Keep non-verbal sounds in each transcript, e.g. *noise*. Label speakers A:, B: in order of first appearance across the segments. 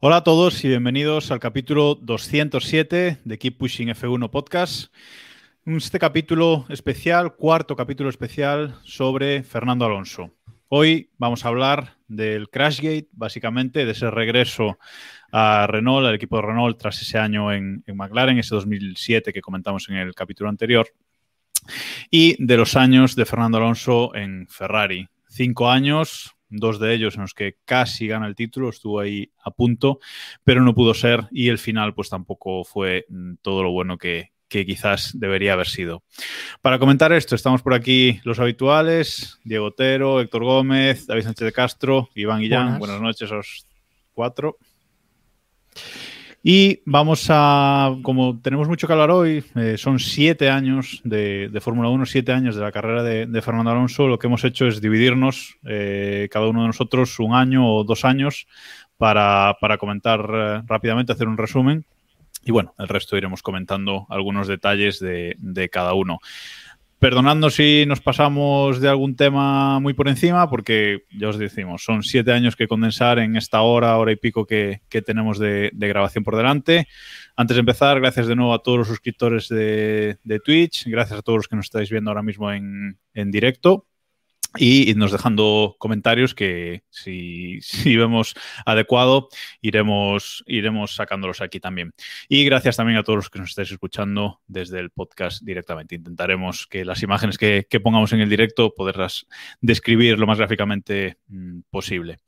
A: Hola a todos y bienvenidos al capítulo 207 de Keep Pushing F1 Podcast. Este capítulo especial, cuarto capítulo especial sobre Fernando Alonso. Hoy vamos a hablar del Crashgate, básicamente, de ese regreso a Renault, al equipo de Renault tras ese año en McLaren, ese 2007 que comentamos en el capítulo anterior, y de los años de Fernando Alonso en Ferrari. Cinco años, dos de ellos en los que casi gana el título, estuvo ahí a punto, pero no pudo ser y el final pues tampoco fue mm, todo lo bueno que, que quizás debería haber sido. Para comentar esto, estamos por aquí los habituales, Diego Otero, Héctor Gómez, David Sánchez de Castro, Iván Guillán.
B: Buenas.
A: Buenas noches a los cuatro. Y vamos a, como tenemos mucho que hablar hoy, eh, son siete años de, de Fórmula 1, siete años de la carrera de, Fernando Alonso. Lo que hemos hecho es dividirnos, eh, cada uno de nosotros, un año o dos años para, para comentar eh, rápidamente, hacer un resumen. Y bueno, el resto iremos comentando algunos detalles de, de cada uno. Perdonadnos si nos pasamos de algún tema muy por encima, porque ya os decimos, son siete años que condensar en esta hora, hora y pico que, tenemos de, de, grabación por delante. Antes de empezar, gracias de nuevo a todos los suscriptores de, de Twitch, gracias a todos los que nos estáis viendo ahora mismo en, en directo y nos dejando comentarios que si, si, vemos adecuado iremos, iremos sacándolos aquí también. Y gracias también a todos los que nos estáis escuchando desde el podcast directamente. Intentaremos que las imágenes que, que pongamos en el directo poderlas describir lo más gráficamente mmm, posible.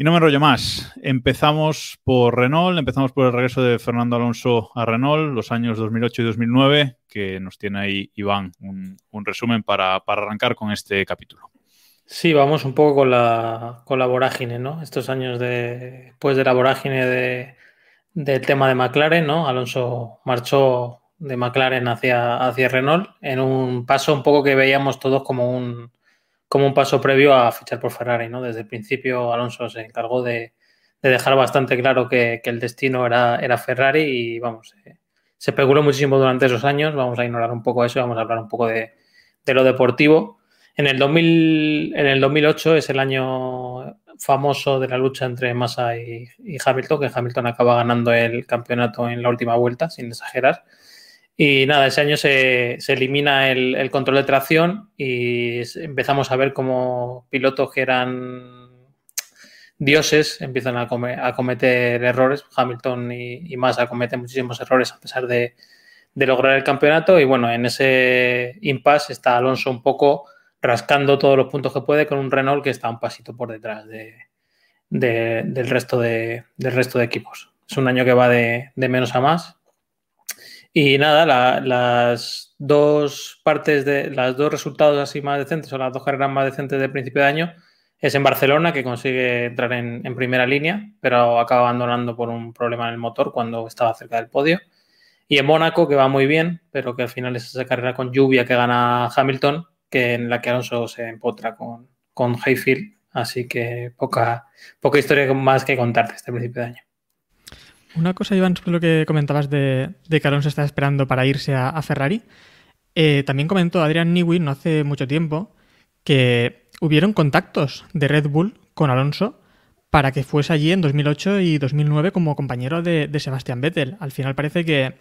A: Y no me enrollo más. Empezamos por Renault, empezamos por el regreso de Fernando Alonso a Renault, los años 2008 y 2009, que nos tiene ahí Iván un, resumen para, arrancar con este capítulo.
B: Sí, vamos un poco con la, vorágine, ¿no? Estos años de, pues de la vorágine de, del tema de McLaren, ¿no? Alonso marchó de McLaren hacia Renault en un paso un poco que veíamos todos como un, como un paso previo a fichar por Ferrari, ¿no? Desde el principio Alonso se encargó de, de dejar bastante claro que, el destino era, Ferrari y vamos, eh, se especuló muchísimo durante esos años, vamos a ignorar un poco eso, vamos a hablar un poco de, lo deportivo. En el, 2000, en el 2008 es el año famoso de la lucha entre Massa y, y, Hamilton, que Hamilton acaba ganando el campeonato en la última vuelta, sin exagerar. Y nada, ese año se, se elimina el, control de tracción y empezamos a ver como pilotos que eran dioses empiezan a, a cometer errores. Hamilton y, y, Massa cometen muchísimos errores a pesar de, de, lograr el campeonato. Y bueno, en ese impasse está Alonso un poco rascando todos los puntos que puede con un Renault que está un pasito por detrás de, de, del, resto de, del resto de equipos. Es un año que va de, de menos a más. Y nada, la, las dos partes de las dos resultados así más decentes o las dos carreras más decentes del principio de año es en Barcelona, que consigue entrar en, primera línea, pero acaba abandonando por un problema en el motor cuando estaba cerca del podio. Y en Mónaco, que va muy bien, pero que al final es esa carrera con lluvia que gana Hamilton, que en la que Alonso se empotra con, con Hayfield. Así que poca, poca historia más que contarte este principio de año.
C: Una cosa, Iván, sobre lo que comentabas de, de que Alonso está esperando para irse a, Ferrari. Eh, también comentó Adrian Newey no hace mucho tiempo que hubieron contactos de Red Bull con Alonso para que fuese allí en 2008 y 2009 como compañero de, de Sebastián Vettel. Al final parece que,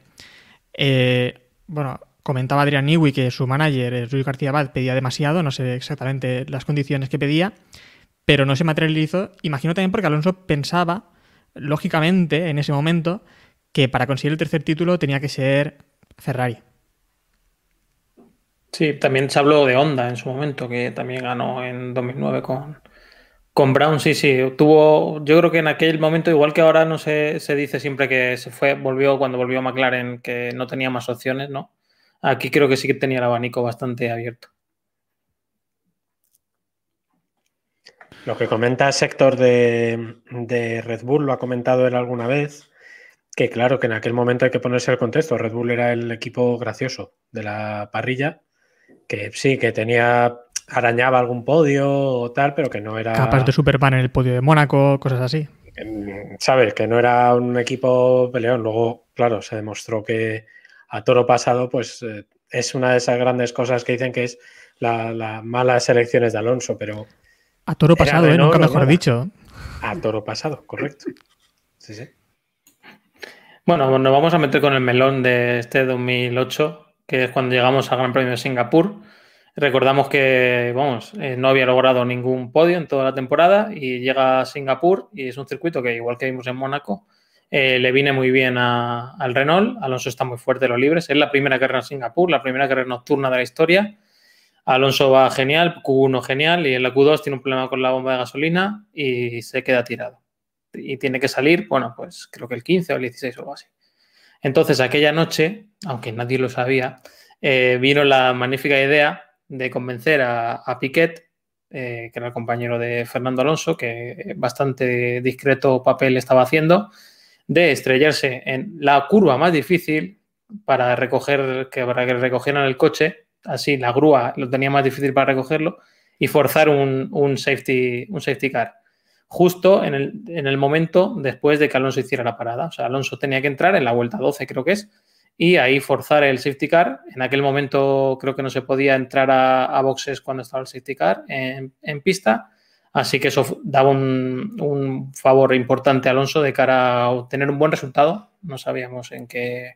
C: eh, bueno, comentaba Adrian Newey que su manager, Rui García Abad, pedía demasiado, no sé exactamente las condiciones que pedía, pero no se materializó. Imagino también porque Alonso pensaba lógicamente, en ese momento, que para conseguir el tercer título tenía que ser Ferrari.
B: Sí, también se habló de Honda en su momento, que también ganó en 2009 con, con Brown. Sí, sí, tuvo, yo creo que en aquel momento, igual que ahora no se, se dice siempre que se fue, volvió cuando volvió McLaren, que no tenía más opciones, ¿no? Aquí creo que sí que tenía el abanico bastante abierto.
D: Lo que comenta sector de, de Red Bull, lo ha comentado él alguna vez, que claro que en aquel momento hay que ponerse el contexto. Red Bull era el equipo gracioso de la parrilla, que sí, que tenía arañaba algún podio o tal, pero que no era.
C: Capaz de Superman en el podio de Mónaco, cosas así.
D: Sabes, que no era un equipo peleón. Luego, claro, se demostró que a toro pasado, pues eh, es una de esas grandes cosas que dicen que es las la malas elecciones de Alonso, pero.
C: A toro pasado, ¿eh? nunca mejor dicho.
D: A toro pasado, correcto. Sí, sí.
B: Bueno, nos vamos a meter con el melón de este 2008, que es cuando llegamos al Gran Premio de Singapur. Recordamos que, vamos, eh, no había logrado ningún podio en toda la temporada y llega a Singapur y es un circuito que, igual que vimos en Mónaco, eh, le viene muy bien al Renault. Alonso está muy fuerte en los libres. Es la primera carrera en Singapur, la primera carrera nocturna de la historia. Alonso va genial, Q1 genial y en la Q2 tiene un problema con la bomba de gasolina y se queda tirado y tiene que salir, bueno, pues creo que el 15 o el 16 o algo así. Entonces, aquella noche, aunque nadie lo sabía, eh, vino la magnífica idea de convencer a, Piquet, eh, que era el compañero de Fernando Alonso, que bastante discreto papel estaba haciendo, de estrellarse en la curva más difícil para recoger, que para que recogieran el coche, así la grúa lo tenía más difícil para recogerlo, y forzar un, safety, un safety car justo en el, momento después de que Alonso hiciera la parada. O sea, Alonso tenía que entrar en la vuelta 12, creo que es, y ahí forzar el safety car. En aquel momento creo que no se podía entrar a, boxes cuando estaba el safety car en, pista. Así que eso daba un, favor importante a Alonso de cara a obtener un buen resultado. No sabíamos en qué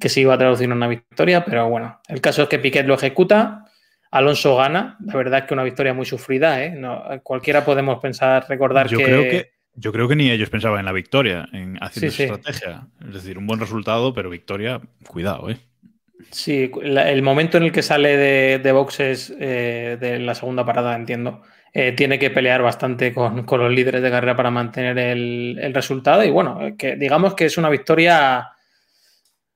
B: que se iba a traducir en una victoria, pero bueno, el caso es que Piquet lo ejecuta Alonso gana. La verdad es que una victoria muy sufrida. ¿eh? cualquiera podemos pensar, recordar
A: yo
B: que...
A: Creo que... Yo creo que ni ellos pensaban en la victoria, en haciendo su estrategia. Es decir, un buen resultado, pero victoria, cuidado, ¿eh?
B: Sí, el momento en el que sale de, boxes eh, de la segunda parada, entiendo, eh, tiene que pelear bastante con, los líderes de carrera para mantener el, el, resultado. Y bueno, que digamos que es una victoria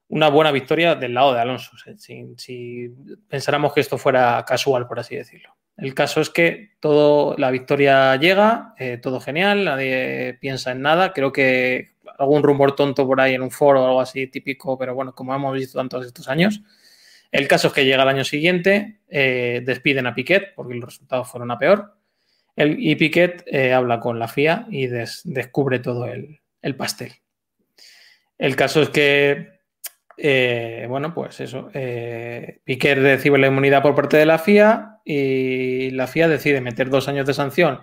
B: una buena victoria del lado de Alonso, si, pensáramos que esto fuera casual, por así decirlo. El caso es que todo, la victoria llega, eh, todo genial, nadie piensa en nada. Creo que algún rumor tonto por ahí en un foro o algo así típico, pero bueno, como hemos visto tantos estos años. El caso es que llega el año siguiente, eh, despiden a Piquet porque los resultados fueron a peor. y Piquet eh, habla con la FIA y descubre todo el, el pastel. El caso es que eh, bueno, pues eso. Eh, Piquet recibe la inmunidad por parte de la FIA y la FIA decide meter dos años de sanción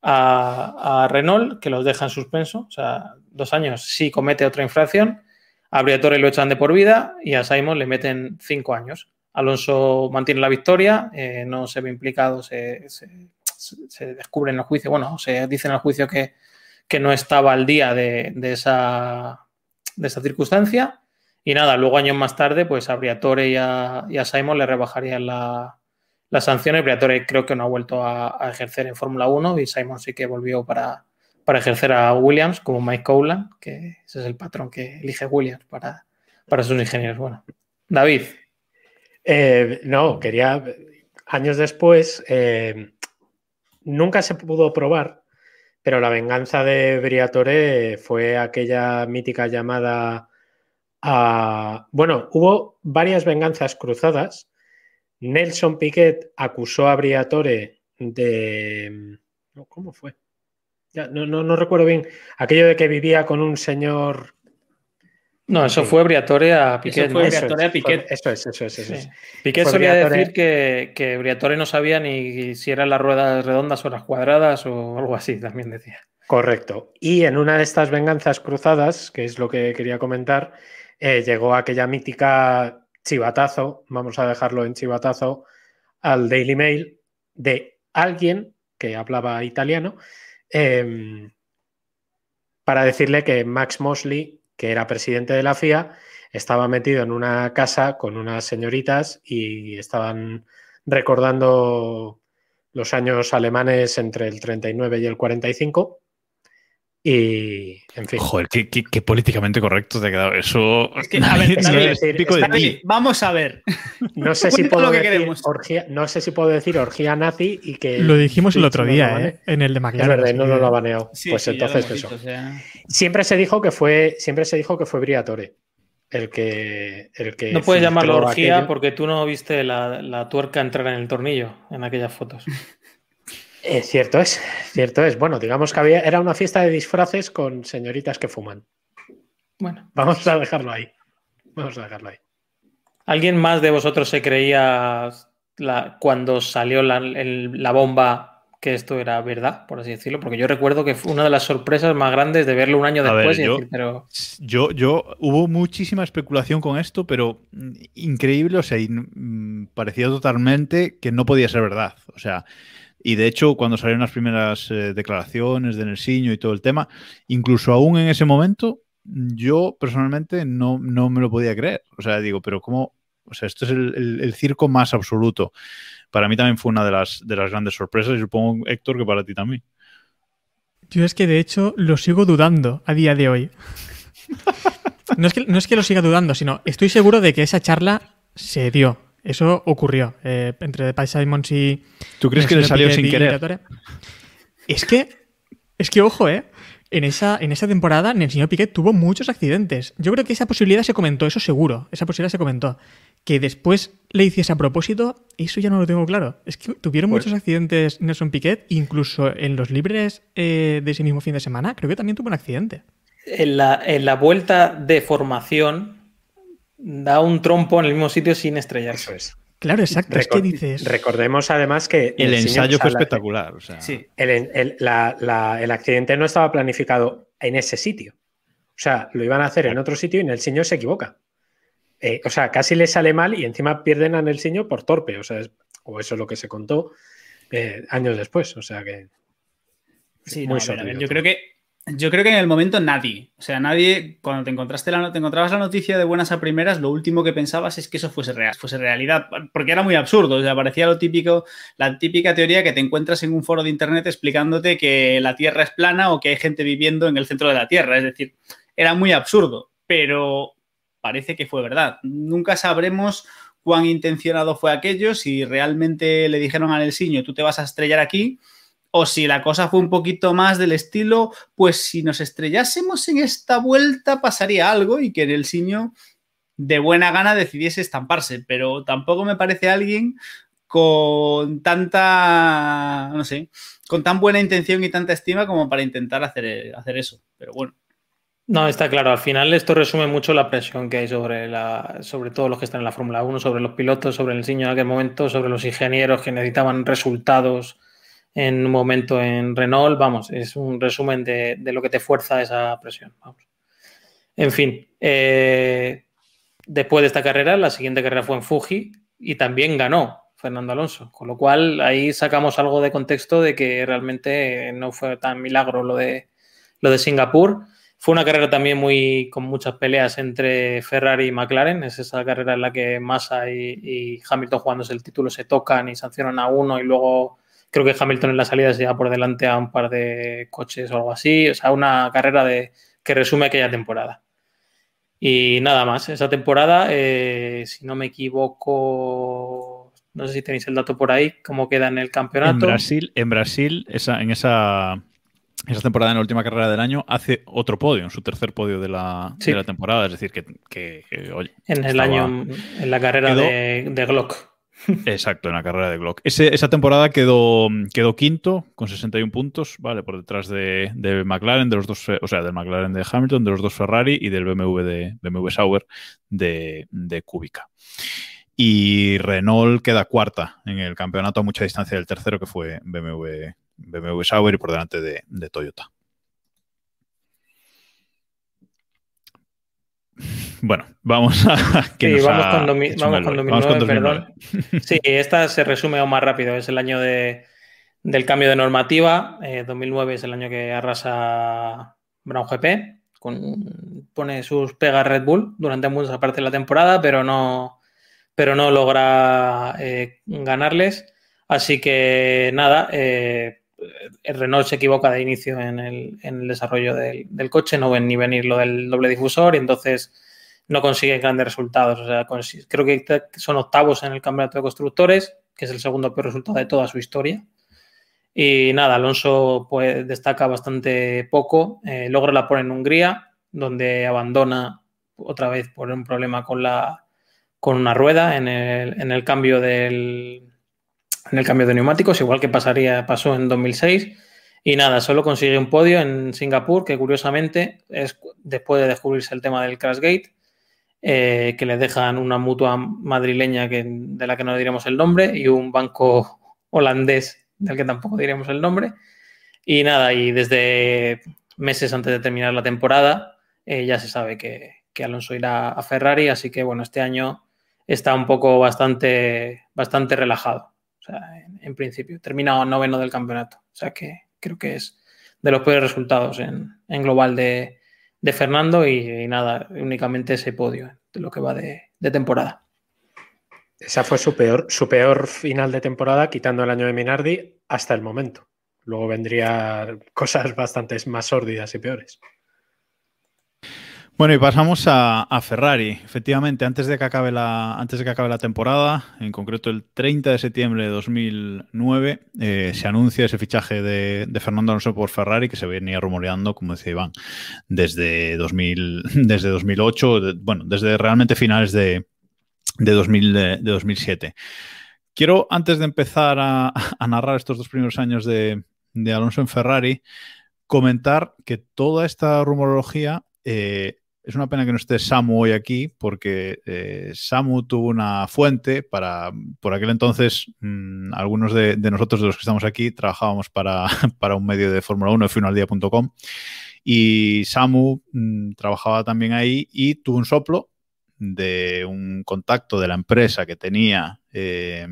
B: a, Renault, que los deja en suspenso. O sea, dos años si comete otra infracción. A Briatore lo echan de por vida y a Simon le meten cinco años. Alonso mantiene la victoria, eh, no se ve implicado, se, descubre en el juicio, bueno, se dice en el juicio que, no estaba al día de esa circunstancia y nada, luego años más tarde, pues a Briatore y a, Simon le rebajarían la, la sanción. Briatore creo que no ha vuelto a, ejercer en Fórmula 1 y Simon sí que volvió para, para, ejercer a Williams como Mike Cowland, que ese es el patrón que elige Williams para, para sus ingenieros. Bueno, David.
D: Eh, no, quería, años después, eh, nunca se pudo probar, pero la venganza de Briatore fue aquella mítica llamada bueno, hubo varias venganzas cruzadas. Nelson Piquet acusó a Briatore de... ¿Cómo fue? no, no, recuerdo bien. Aquello de que vivía con un señor...
B: No, eso fue Briatore a Piquet.
D: Eso fue Briatore a Piquet. Eso es, eso es. Eso es.
B: Piquet solía decir que, que Briatore no sabía ni si eran las ruedas redondas o las cuadradas o algo así, también decía.
D: Correcto. Y en una de estas venganzas cruzadas, que es lo que quería comentar, eh, llegó aquella mítica chivatazo, vamos a dejarlo en chivatazo, al Daily Mail de alguien que hablaba italiano em, para decirle que Max Mosley, que era presidente de la FIA, estaba metido en una casa con unas señoritas y estaban recordando los años alemanes entre el 39 y el 45 Y, en fin.
A: Joder, qué, qué- qué políticamente correcto te ha quedado eso.
E: Es que, a ver, *laughs*
A: Es es típico de ti.
E: Vamos a ver.
D: No sé *laughs* si puedo
E: lo que
D: decir orgía, no sé si puedo decir orgía nazi y que
C: Lo dijimos el otro día. ¿eh? En el de
D: Es
C: McLaren.
D: verdad,
C: así
D: no lo ha baneado.
E: Sí,
D: pues
E: sí,
D: entonces eso.
E: dicho, o sea,
D: Siempre se dijo que fue, siempre se dijo que fue Briatore el que, el que
B: No puedes llamarlo orgía
D: aquello.
B: porque tú no viste la, la tuerca entrar en el tornillo en aquellas fotos.
D: Eh, cierto es, cierto es. Bueno, digamos que había, era una fiesta de disfraces con señoritas que fuman.
B: Bueno,
D: Vamos a dejarlo ahí. Vamos a dejarlo ahí.
B: ¿alguien más de vosotros se creía la- cuando salió la, el- la bomba que esto era verdad, por así decirlo? Porque yo recuerdo que fue una de las sorpresas más grandes de verlo un año
A: A ver,
B: después y
A: yo-
B: decir, pero
A: Yo, yo, hubo muchísima especulación con esto, pero increíble, o sea, mm, parecía totalmente que no podía ser verdad. O sea, y de hecho, cuando salieron las primeras eh, declaraciones de Nersiño y todo el tema, incluso aún en ese momento, yo personalmente no, no me lo podía creer. O sea, digo, pero ¿cómo? O sea, esto es el, el- el circo más absoluto. Para mí también fue una de las, de las grandes sorpresas y supongo, Héctor, que para ti también.
C: Yo es que de hecho lo sigo dudando a día de hoy. *laughs* No es que, no es que lo siga dudando, sino estoy seguro de que esa charla se dio. Eso ocurrió eh, entre Pat Simons y.
A: ¿Tú crees que le salió
C: Piquet
A: sin querer?
C: Es que. Es que, ojo, ¿eh? En esa, en esa temporada, el señor Piquet tuvo muchos accidentes. Yo creo que esa posibilidad se comentó, eso seguro. Esa posibilidad se comentó. Que después le hiciese a propósito, eso ya no lo tengo claro. Es que tuvieron
E: Pues-
C: muchos accidentes Nelson Piquet, incluso en los libres eh, de ese mismo fin de semana, creo que también tuvo un accidente.
B: en la, en la vuelta de formación da un trompo en el mismo sitio sin estrellarse.
D: Eso es.
C: Claro, exacto. es que dices.
D: Recordemos además que
A: El
D: Nelsinho,
A: ensayo
D: o sea,
A: fue
D: la-
A: espectacular. O sea,
E: sí.
D: el, el- la- la- el accidente no estaba planificado en ese sitio. O sea, lo iban a hacer en otro sitio y Nelsinho se equivoca. Eh, o sea, casi le sale mal y encima pierden a Nelsinho por torpe. O sea, es- o eso es lo que se contó eh, años después. O sea que.
E: Sí,
D: Muy
E: no, a ver, a ver, yo
D: todo.
E: creo que yo creo que en el momento nadie, o sea, nadie cuando te encontraste la, encontrabas la noticia de buenas a primeras, lo último que pensabas es que eso fuese real, fuese realidad, porque era muy absurdo, o sea, parecía lo típico, la típica teoría que te encuentras en un foro de internet explicándote que la Tierra es plana o que hay gente viviendo en el centro de la Tierra, es decir, era muy absurdo, pero parece que fue verdad. Nunca sabremos cuán intencionado fue aquello, si realmente le dijeron al Elsiño, tú te vas a estrellar aquí, o si la cosa fue un poquito más del estilo, pues si nos estrellásemos en esta vuelta pasaría algo y que el Elsiño de buena gana decidiese estamparse, pero tampoco me parece alguien con tanta, no sé, con tan buena intención y tanta estima como para intentar hacer, hacer eso, pero bueno.
B: No, está claro. Al final esto resume mucho la presión que hay sobre, la, sobre todos los que están en la Fórmula 1, sobre los pilotos, sobre el Elsiño en aquel momento, sobre los ingenieros que necesitaban resultados en un momento en Renault. Vamos, es un resumen de, de lo que te fuerza esa presión. Vamos. En fin, eh, después de esta carrera, la siguiente carrera fue en Fuji y también ganó Fernando Alonso. Con lo cual ahí sacamos algo de contexto de que realmente no fue tan milagro lo de, lo de Singapur. Fue una carrera también muy con muchas peleas entre Ferrari y McLaren. Es esa carrera en la que Massa y, y Hamilton jugándose el título se tocan y sancionan a uno y luego creo que Hamilton en la salida se lleva por delante a un par de coches o algo así. O sea, una carrera de, que resume aquella temporada. Y nada más, esa temporada, eh, si no me equivoco, no sé si tenéis el dato por ahí, cómo queda en el
A: En
B: campeonato.
A: Brasil, en Brasil esa, en esa, esa temporada, en la última carrera del año, hace otro podio, en su tercer podio de la,
B: Sí.
A: de la temporada. Es decir, que, que- que, oye,
B: En el
A: estaba-
B: año, en la carrera
A: Quedó-
B: de, de Glock.
A: Exacto, en la carrera de Glock. Esa temporada quedó, quedó quinto con 61 puntos, ¿vale? Por detrás de, de McLaren, de los dos, o sea, del McLaren de Hamilton, de los dos Ferrari y del BMW de BMW Sauber de, de Kubica. Y Renault queda cuarta en el campeonato a mucha distancia del tercero, que fue BMW, BMW Sauber y por delante de, de Toyota. Bueno, vamos a. *laughs* que
B: Sí, vamos con, vamos con
A: Eloy. Vamos con
B: 2009,
A: 2009.
B: perdón. *laughs* Sí, esta se resume aún más rápido. Es el año de, del cambio de normativa. Eh, 2009 es el año que arrasa Brown GP. Con, pone sus pegas Red Bull durante mucha parte de la temporada, pero no, pero no logra eh, ganarles. Así que nada, eh, el Renault se equivoca de inicio en el, desarrollo del, coche, no ven ni venir lo del doble difusor y entonces no consiguen grandes resultados. O sea, creo que son octavos en el campeonato de constructores, que es el segundo peor resultado de toda su historia. Y nada, Alonso pues, destaca bastante poco, eh, logra la pole en Hungría, donde abandona otra vez por un problema con, la, con una rueda en el, en el cambio del, en el cambio de neumáticos, igual que pasaría, pasó en 2006. Y nada, solo consigue un podio en Singapur, que curiosamente es después de descubrirse el tema del Crashgate, eh, que le dejan una mutua madrileña que, de la que no diremos el nombre y un banco holandés del que tampoco diremos el nombre. Y nada, y desde meses antes de terminar la temporada eh, ya se sabe que, Alonso irá a Ferrari, así que bueno, este año está un poco bastante, bastante relajado en, principio. Terminado noveno del campeonato. O sea que creo que es de los peores resultados en, global de, Fernando y, nada, únicamente ese podio de lo que va de, temporada.
D: Esa fue su peor, su peor final de temporada, quitando el año de Minardi hasta el momento. Luego vendrían cosas bastante más sórdidas y peores.
A: Bueno, y pasamos a, Ferrari. Efectivamente, antes de, que acabe la, antes de que acabe la temporada, en concreto el 30 de septiembre de 2009, eh, se anuncia ese fichaje de, Fernando Alonso por Ferrari que se venía rumoreando, como decía Iván, desde, 2000, *laughs* desde 2008, bueno, desde realmente finales de, de, 2000, de 2007. Quiero, antes de empezar *laughs* a, narrar estos dos primeros años de, Alonso en Ferrari, comentar que toda esta rumorología eh, es una pena que no esté Samu hoy aquí porque eh, Samu tuvo una fuente para, por aquel entonces, mm, algunos de, nosotros, de los que estamos aquí, trabajábamos para, *laughs* un medio de Fórmula 1, f y Samu mm, trabajaba también ahí y tuvo un soplo de un contacto de la empresa que tenía eh,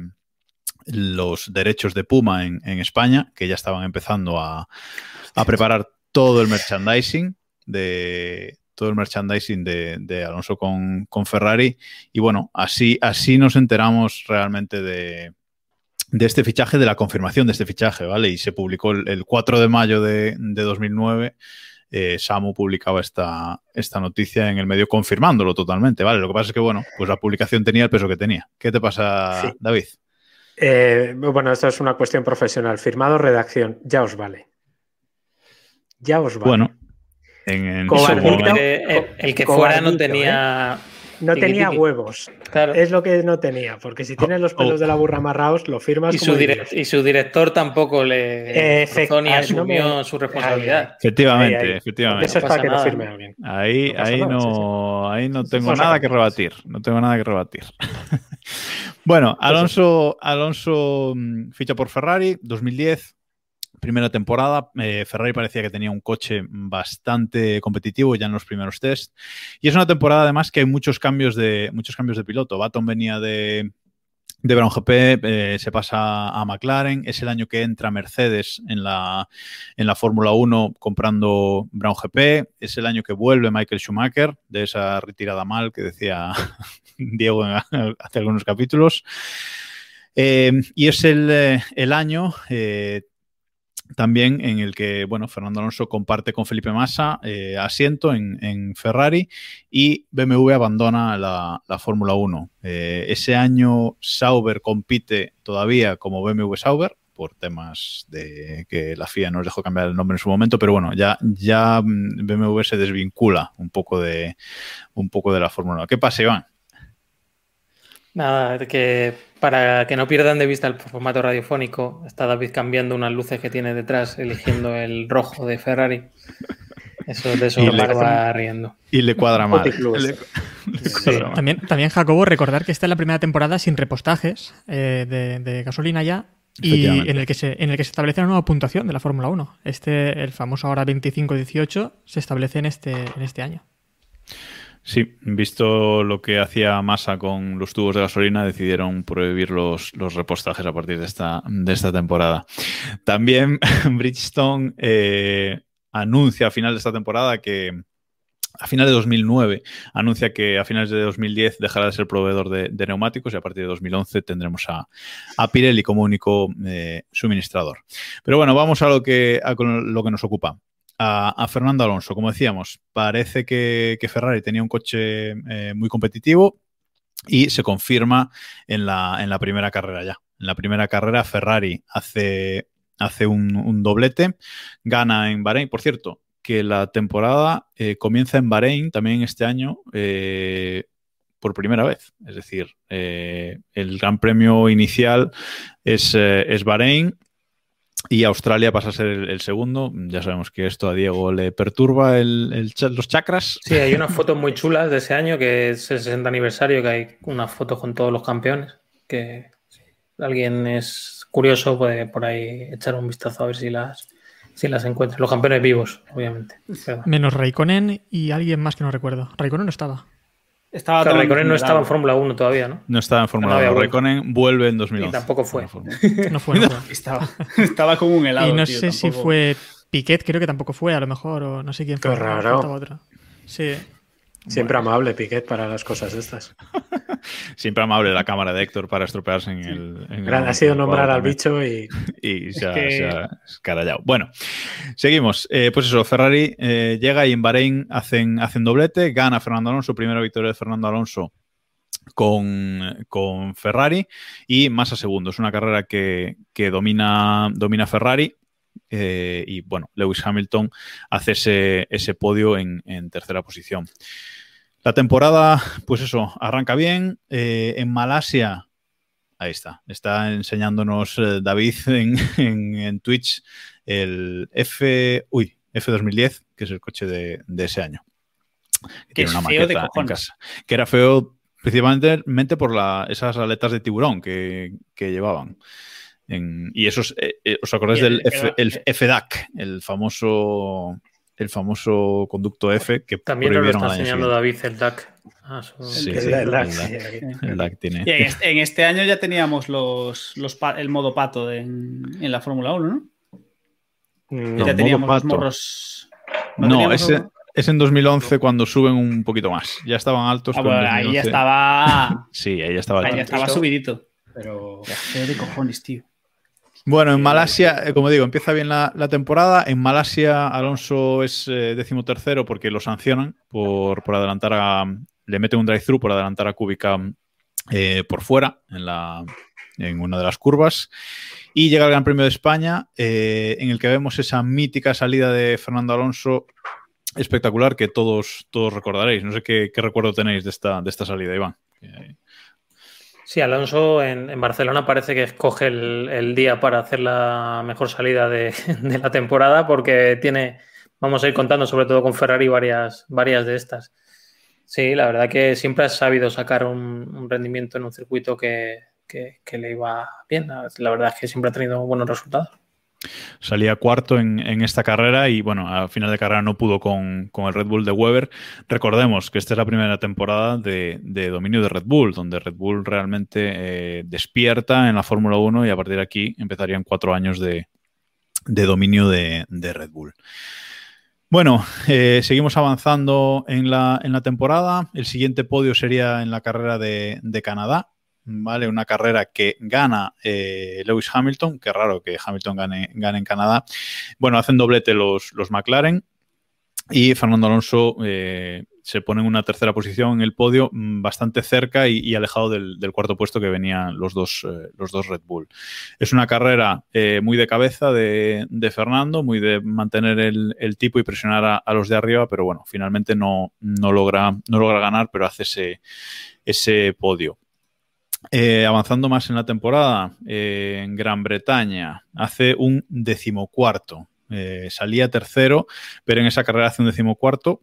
A: los derechos de Puma en, España, que ya estaban empezando a, a preparar todo el merchandising de, todo el merchandising de, Alonso con, Ferrari. Y bueno, así, así nos enteramos realmente de, este fichaje, de la confirmación de este fichaje, ¿vale? Y se publicó el, 4 de mayo de, 2009. Eh, Samu publicaba esta, esta noticia en el medio confirmándolo totalmente, ¿vale? Lo que pasa es que, bueno, pues la publicación tenía el peso que tenía. ¿Qué te pasa, David?
D: Eh, bueno, esto es una cuestión profesional. Firmado redacción, ya os vale. Ya os vale.
A: Bueno,
B: el, que fuera no tenía.
D: No tenía huevos. Es lo que no tenía, porque si tienes los oh, pelos de la burra amarrados, lo firmas.
B: Y, su, y su director tampoco le ni asumió su responsabilidad.
A: Efectivamente, efectivamente.
D: Eso es para que lo firme alguien.
A: Ahí no, ahí no, ahí no tengo nada que rebatir. No tengo nada que rebatir. *laughs* bueno, Alonso, Alonso mm, ficha por Ferrari, 2010 primera temporada, eh, Ferrari parecía que tenía un coche bastante competitivo ya en los primeros test. Y es una temporada además que hay muchos cambios de, muchos cambios de piloto. Baton venía de, de Brown GP, eh, se pasa a McLaren. Es el año que entra Mercedes en la, en la Fórmula 1 comprando Brown GP. Es el año que vuelve Michael Schumacher de esa retirada mal que decía *laughs* Diego hace algunos capítulos. Eh, y es el, el año también en el que, bueno, Fernando Alonso comparte con Felipe Massa eh, asiento en, Ferrari y BMW abandona la, Fórmula 1. Eh, ese año Sauber compite todavía como BMW Sauber por temas de que la FIA nos dejó cambiar el nombre en su momento, pero bueno, ya, ya mm, BMW se desvincula un poco de, un poco de la Fórmula 1. ¿Qué pasa, Iván?
B: Nada, que para que no pierdan de vista el formato radiofónico, está David cambiando unas luces que tiene detrás, eligiendo el rojo de Ferrari. Eso de eso me va riendo.
A: Y le cuadra mal.
C: También, también, Jacobo, recordar que esta es la primera temporada sin repostajes eh, de, gasolina ya y en el, que se, en el que se establece una nueva puntuación de la Fórmula 1. Este, el famoso ahora 25-18, se establece en este, en este año.
A: Sí, visto lo que hacía Massa con los tubos de gasolina, decidieron prohibir los, repostajes a partir de esta, temporada. También *laughs* Bridgestone eh, anuncia a final de esta temporada que, a finales de 2009 anuncia que a finales de 2010 dejará de ser proveedor de, neumáticos y a partir de 2011 tendremos a, Pirelli como único eh, suministrador. Pero bueno, vamos a a lo que nos ocupa. A, Fernando Alonso, como decíamos, parece que, Ferrari tenía un coche eh, muy competitivo y se confirma en la, en la, primera carrera ya. En la primera carrera Ferrari hace, hace un, doblete, gana en Bahrein, por cierto, que la temporada eh, comienza en Bahrein también este año eh, por primera vez. Es decir, el gran premio inicial es, es, Bahrein y Australia pasa a ser el, el, segundo. Ya sabemos que esto a Diego le perturba el, el, los chakras.
B: Sí, hay unas fotos muy chulas de ese año, que es el 60 aniversario, que hay unas fotos con todos los campeones, que si alguien es curioso puede por ahí echar un vistazo a ver si las, si las encuentran. Los campeones vivos, obviamente.
C: Menos Raikkonen y alguien más que no recuerdo. Raikkonen no estaba.
B: Estaba claro, Raikkonen no estaba en Fórmula 1 todavía, ¿no?
A: No estaba en Fórmula 1. No Raikkonen vuelve en 2011.
B: Y tampoco fue.
C: No fue. No
E: fue. *laughs* *laughs* estaba, estaba como un helado.
C: Y no
E: tío,
C: sé
E: tampoco...
C: si fue Piquet, creo que tampoco fue, a lo mejor, o no sé quién fue.
D: Qué raro.
C: Otro. Sí.
D: Siempre bueno. amable Piquet para las cosas estas. *laughs*
A: Siempre amable la cámara de Héctor para estropearse en el. En
D: Gran,
A: el,
D: ha sido nombrar al bicho y. *laughs*
A: Y *laughs* se ha, que... escarallado. Bueno, seguimos. Eh, pues eso, Ferrari eh, llega y en Bahrein hacen, hacen doblete. Gana Fernando Alonso, primera victoria de Fernando Alonso con, con Ferrari y Massa segundo. Es una carrera que, que domina, domina Ferrari. Eh, y bueno, Lewis Hamilton hace ese, ese podio en, en tercera posición. La temporada, pues eso, arranca bien. Eh, en Malasia, ahí está, está enseñándonos eh, David *laughs* en, en, en, Twitch el F, uy, F2010, que es el coche de, de ese año.
E: Que tiene una maqueta en casa.
A: Que era feo principalmente por la, esas aletas de tiburón que, que llevaban. En, y esos, eh, eh, ¿os acordáis del F, el FDAC, el famoso el famoso conducto F que
B: también lo está enseñando David el DAC. Ah,
A: sí, el, sí, el, DAC, sí, el, DAC, tiene.
E: Y en, este, en este, año ya teníamos los, los el modo pato de, en, en, la Fórmula 1, ¿no?
A: No,
E: ya teníamos
A: modo
E: los morros.
A: No, no ese, un... es en 2011 cuando suben un poquito más. Ya estaban altos.
E: Ah, bueno, ahí ya estaba. *laughs*
A: sí, ahí ya estaba.
E: Ahí ya estaba subidito. Pero. Feo de cojones, tío.
A: Bueno, en Malasia, eh, como digo, empieza bien la, la temporada. En Malasia, Alonso es eh, decimotercero porque lo sancionan por, por adelantar a. Le meten un drive-thru por adelantar a Kubica eh, por fuera en, la, en una de las curvas. Y llega el Gran Premio de España, eh, en el que vemos esa mítica salida de Fernando Alonso espectacular que todos, todos recordaréis. No sé qué, qué recuerdo tenéis de esta, de esta salida, Iván.
B: Sí, Alonso en, Barcelona parece que escoge el, día para hacer la mejor salida *laughs* de, la temporada porque tiene, vamos a ir contando sobre todo con Ferrari varias, varias de estas. Sí, la verdad que siempre ha sabido sacar un, rendimiento en un circuito que, le iba bien. La verdad es que siempre ha tenido buenos resultados.
A: Salía cuarto en, esta carrera y bueno, a final de carrera no pudo con, el Red Bull de Weber. Recordemos que esta es la primera temporada de, dominio de Red Bull, donde Red Bull realmente eh, despierta en la Fórmula 1 y a partir de aquí empezarían cuatro años de, dominio de, Red Bull. Bueno, eh, seguimos avanzando en la, temporada. El siguiente podio sería en la carrera de Canadá, ¿vale? Una carrera que gana eh, Lewis Hamilton, qué raro que Hamilton gane, gane en Canadá. Bueno, hacen doblete los, los McLaren y Fernando Alonso eh, se pone en una tercera posición en el podio, mm, bastante cerca y, alejado del, cuarto puesto que venían los dos, eh, los dos Red Bull. Es una carrera muy de cabeza de, de, Fernando, muy de mantener el, el tipo y presionar a, a, los de arriba, pero bueno, finalmente no, no, logra, no logra ganar, pero hace ese, ese podio. Eh, avanzando más en la temporada, eh, en Gran Bretaña hace un decimocuarto. Eh, salía tercero, pero en esa carrera hace un decimocuarto.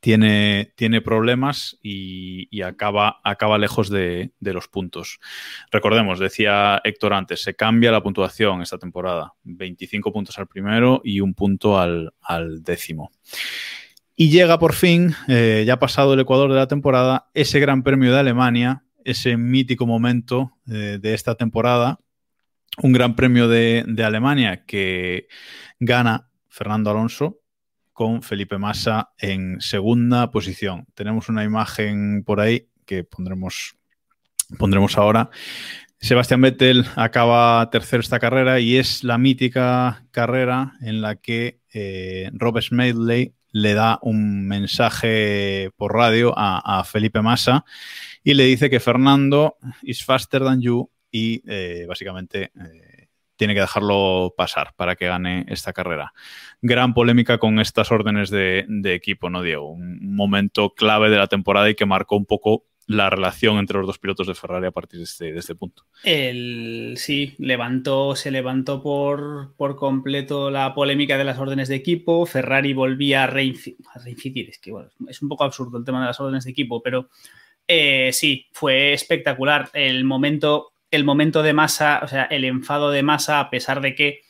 A: Tiene, tiene problemas y, acaba, acaba lejos de, los puntos. Recordemos, decía Héctor antes, se cambia la puntuación esta temporada. 25 puntos al primero y un punto al, al décimo. Y llega por fin, ya pasado el Ecuador de la temporada, ese Gran Premio de Alemania, ese mítico momento eh, de esta temporada, un gran premio de, Alemania que gana Fernando Alonso con Felipe Massa en segunda posición. Tenemos una imagen por ahí que pondremos, pondremos ahora. Sebastián Vettel acaba tercero esta carrera y es la mítica carrera en la que eh, Rob Smedley le da un mensaje por radio a, Felipe Massa y le dice que Fernando is faster than you y eh, básicamente eh, tiene que dejarlo pasar para que gane esta carrera. Gran polémica con estas órdenes de, equipo, ¿no, Diego? Un momento clave de la temporada y que marcó un poco la relación entre los dos pilotos de Ferrari a partir de este, este punto.
E: El, sí, levantó, se levantó por, por, completo la polémica de las órdenes de equipo. Ferrari volvía a, reincidir. Es que es un poco absurdo el tema de las órdenes de equipo, pero eh, sí, fue espectacular. El momento, el momento de masa, o sea, el enfado de masa, a pesar de que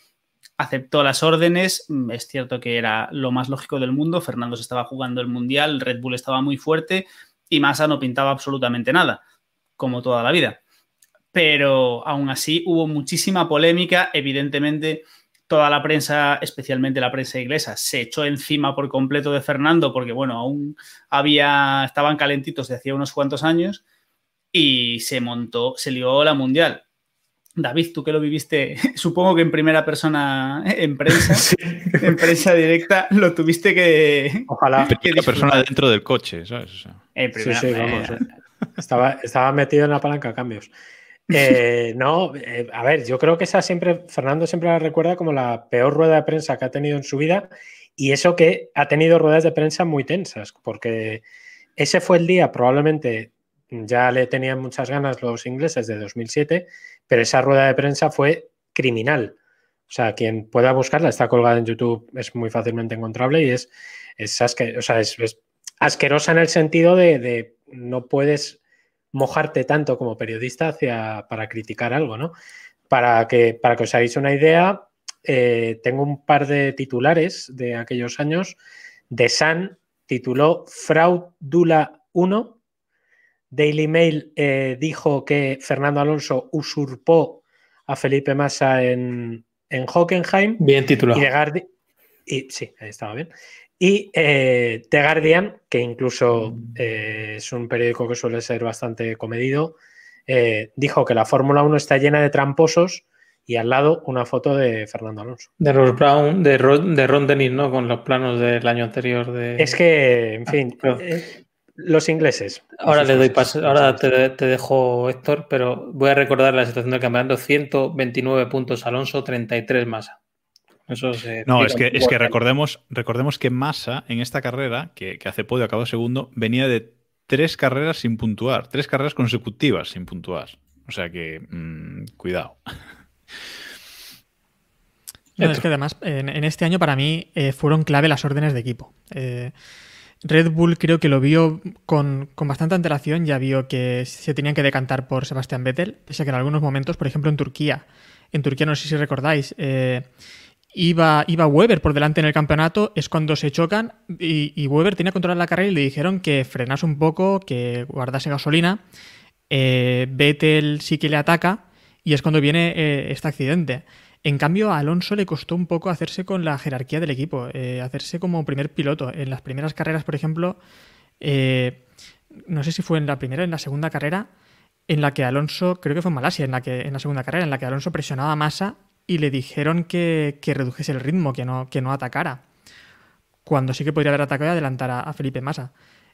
E: aceptó las órdenes. Es cierto que era lo más lógico del mundo. Fernando se estaba jugando el mundial, Red Bull estaba muy fuerte y Massa no pintaba absolutamente nada, como toda la vida. Pero aún así hubo muchísima polémica, evidentemente toda la prensa, especialmente la prensa inglesa, se echó encima por completo de Fernando porque, bueno, aún había, estaban calentitos de hacía unos cuantos años y se montó, se lió la mundial. David, tú que lo viviste, *laughs* supongo que en primera persona en prensa, *laughs* en prensa directa, lo tuviste que.
A: Ojalá. Que la persona dentro del coche, ¿sabes?
D: sí, sí, vamos. Eh. Estaba, estaba metido en la palanca de cambios. Eh, no, eh, a ver, yo creo que esa siempre, Fernando siempre la recuerda como la peor rueda de prensa que ha tenido en su vida y eso que ha tenido ruedas de prensa muy tensas, porque ese fue el día probablemente ya le tenían muchas ganas los ingleses de 2007, pero esa rueda de prensa fue criminal. O sea, quien pueda buscarla, está colgada en YouTube, es muy fácilmente encontrable y es, es, asquerosa en el sentido de, no puedes mojarte tanto como periodista hacia, para criticar algo, ¿no? Para que, para que os hagáis una idea, eh, tengo un par de titulares de aquellos años. De San tituló Fraudula 1 Daily Mail eh, dijo que Fernando Alonso usurpó a Felipe Massa en, Hockenheim.
B: Bien titulado.
D: Y, sí, ahí estaba bien. Y eh, The Guardian, que incluso eh, es un periódico que suele ser bastante comedido, dijo que la Fórmula 1 está llena de tramposos y al lado una foto de Fernando Alonso.
B: De Ross Brown, de Ron, de Ron Dennis, ¿no? Con los planos del año anterior. De...
D: Es que, en fin, los ingleses.
B: Ahora le doy paso, ahora te, dejo Héctor, pero voy a recordar la situación del campeonato: 129 puntos Alonso, 33 Massa.
A: Eso no, es que, es que recordemos, recordemos que Massa en esta carrera, que, hace podio acabó segundo, venía de tres carreras sin puntuar, tres carreras consecutivas sin puntuar. O sea que, mm, cuidado.
C: es que además, en, este año para mí eh, fueron clave las órdenes de equipo. Eh, Red Bull creo que lo vio con, bastante antelación, ya vio que se tenían que decantar por Sebastián Vettel, pese a que en algunos momentos, por ejemplo en Turquía, en Turquía no sé si recordáis, eh, iba, iba Weber por delante en el campeonato, es cuando se chocan y, Weber tenía que controlar la carrera y le dijeron que frenase un poco, que guardase gasolina, eh, Vettel sí que le ataca y es cuando viene eh, este accidente. En cambio, a Alonso le costó un poco hacerse con la jerarquía del equipo, eh, hacerse como primer piloto. En las primeras carreras, por ejemplo, eh, no sé si fue en la primera o en la segunda carrera, en la que Alonso, creo que fue en Malasia, en la, que, en la segunda carrera, en la que Alonso presionaba a Massa y le dijeron que, redujese el ritmo, que no, que no atacara. Cuando sí que podría haber atacado y adelantar a, a Felipe Massa.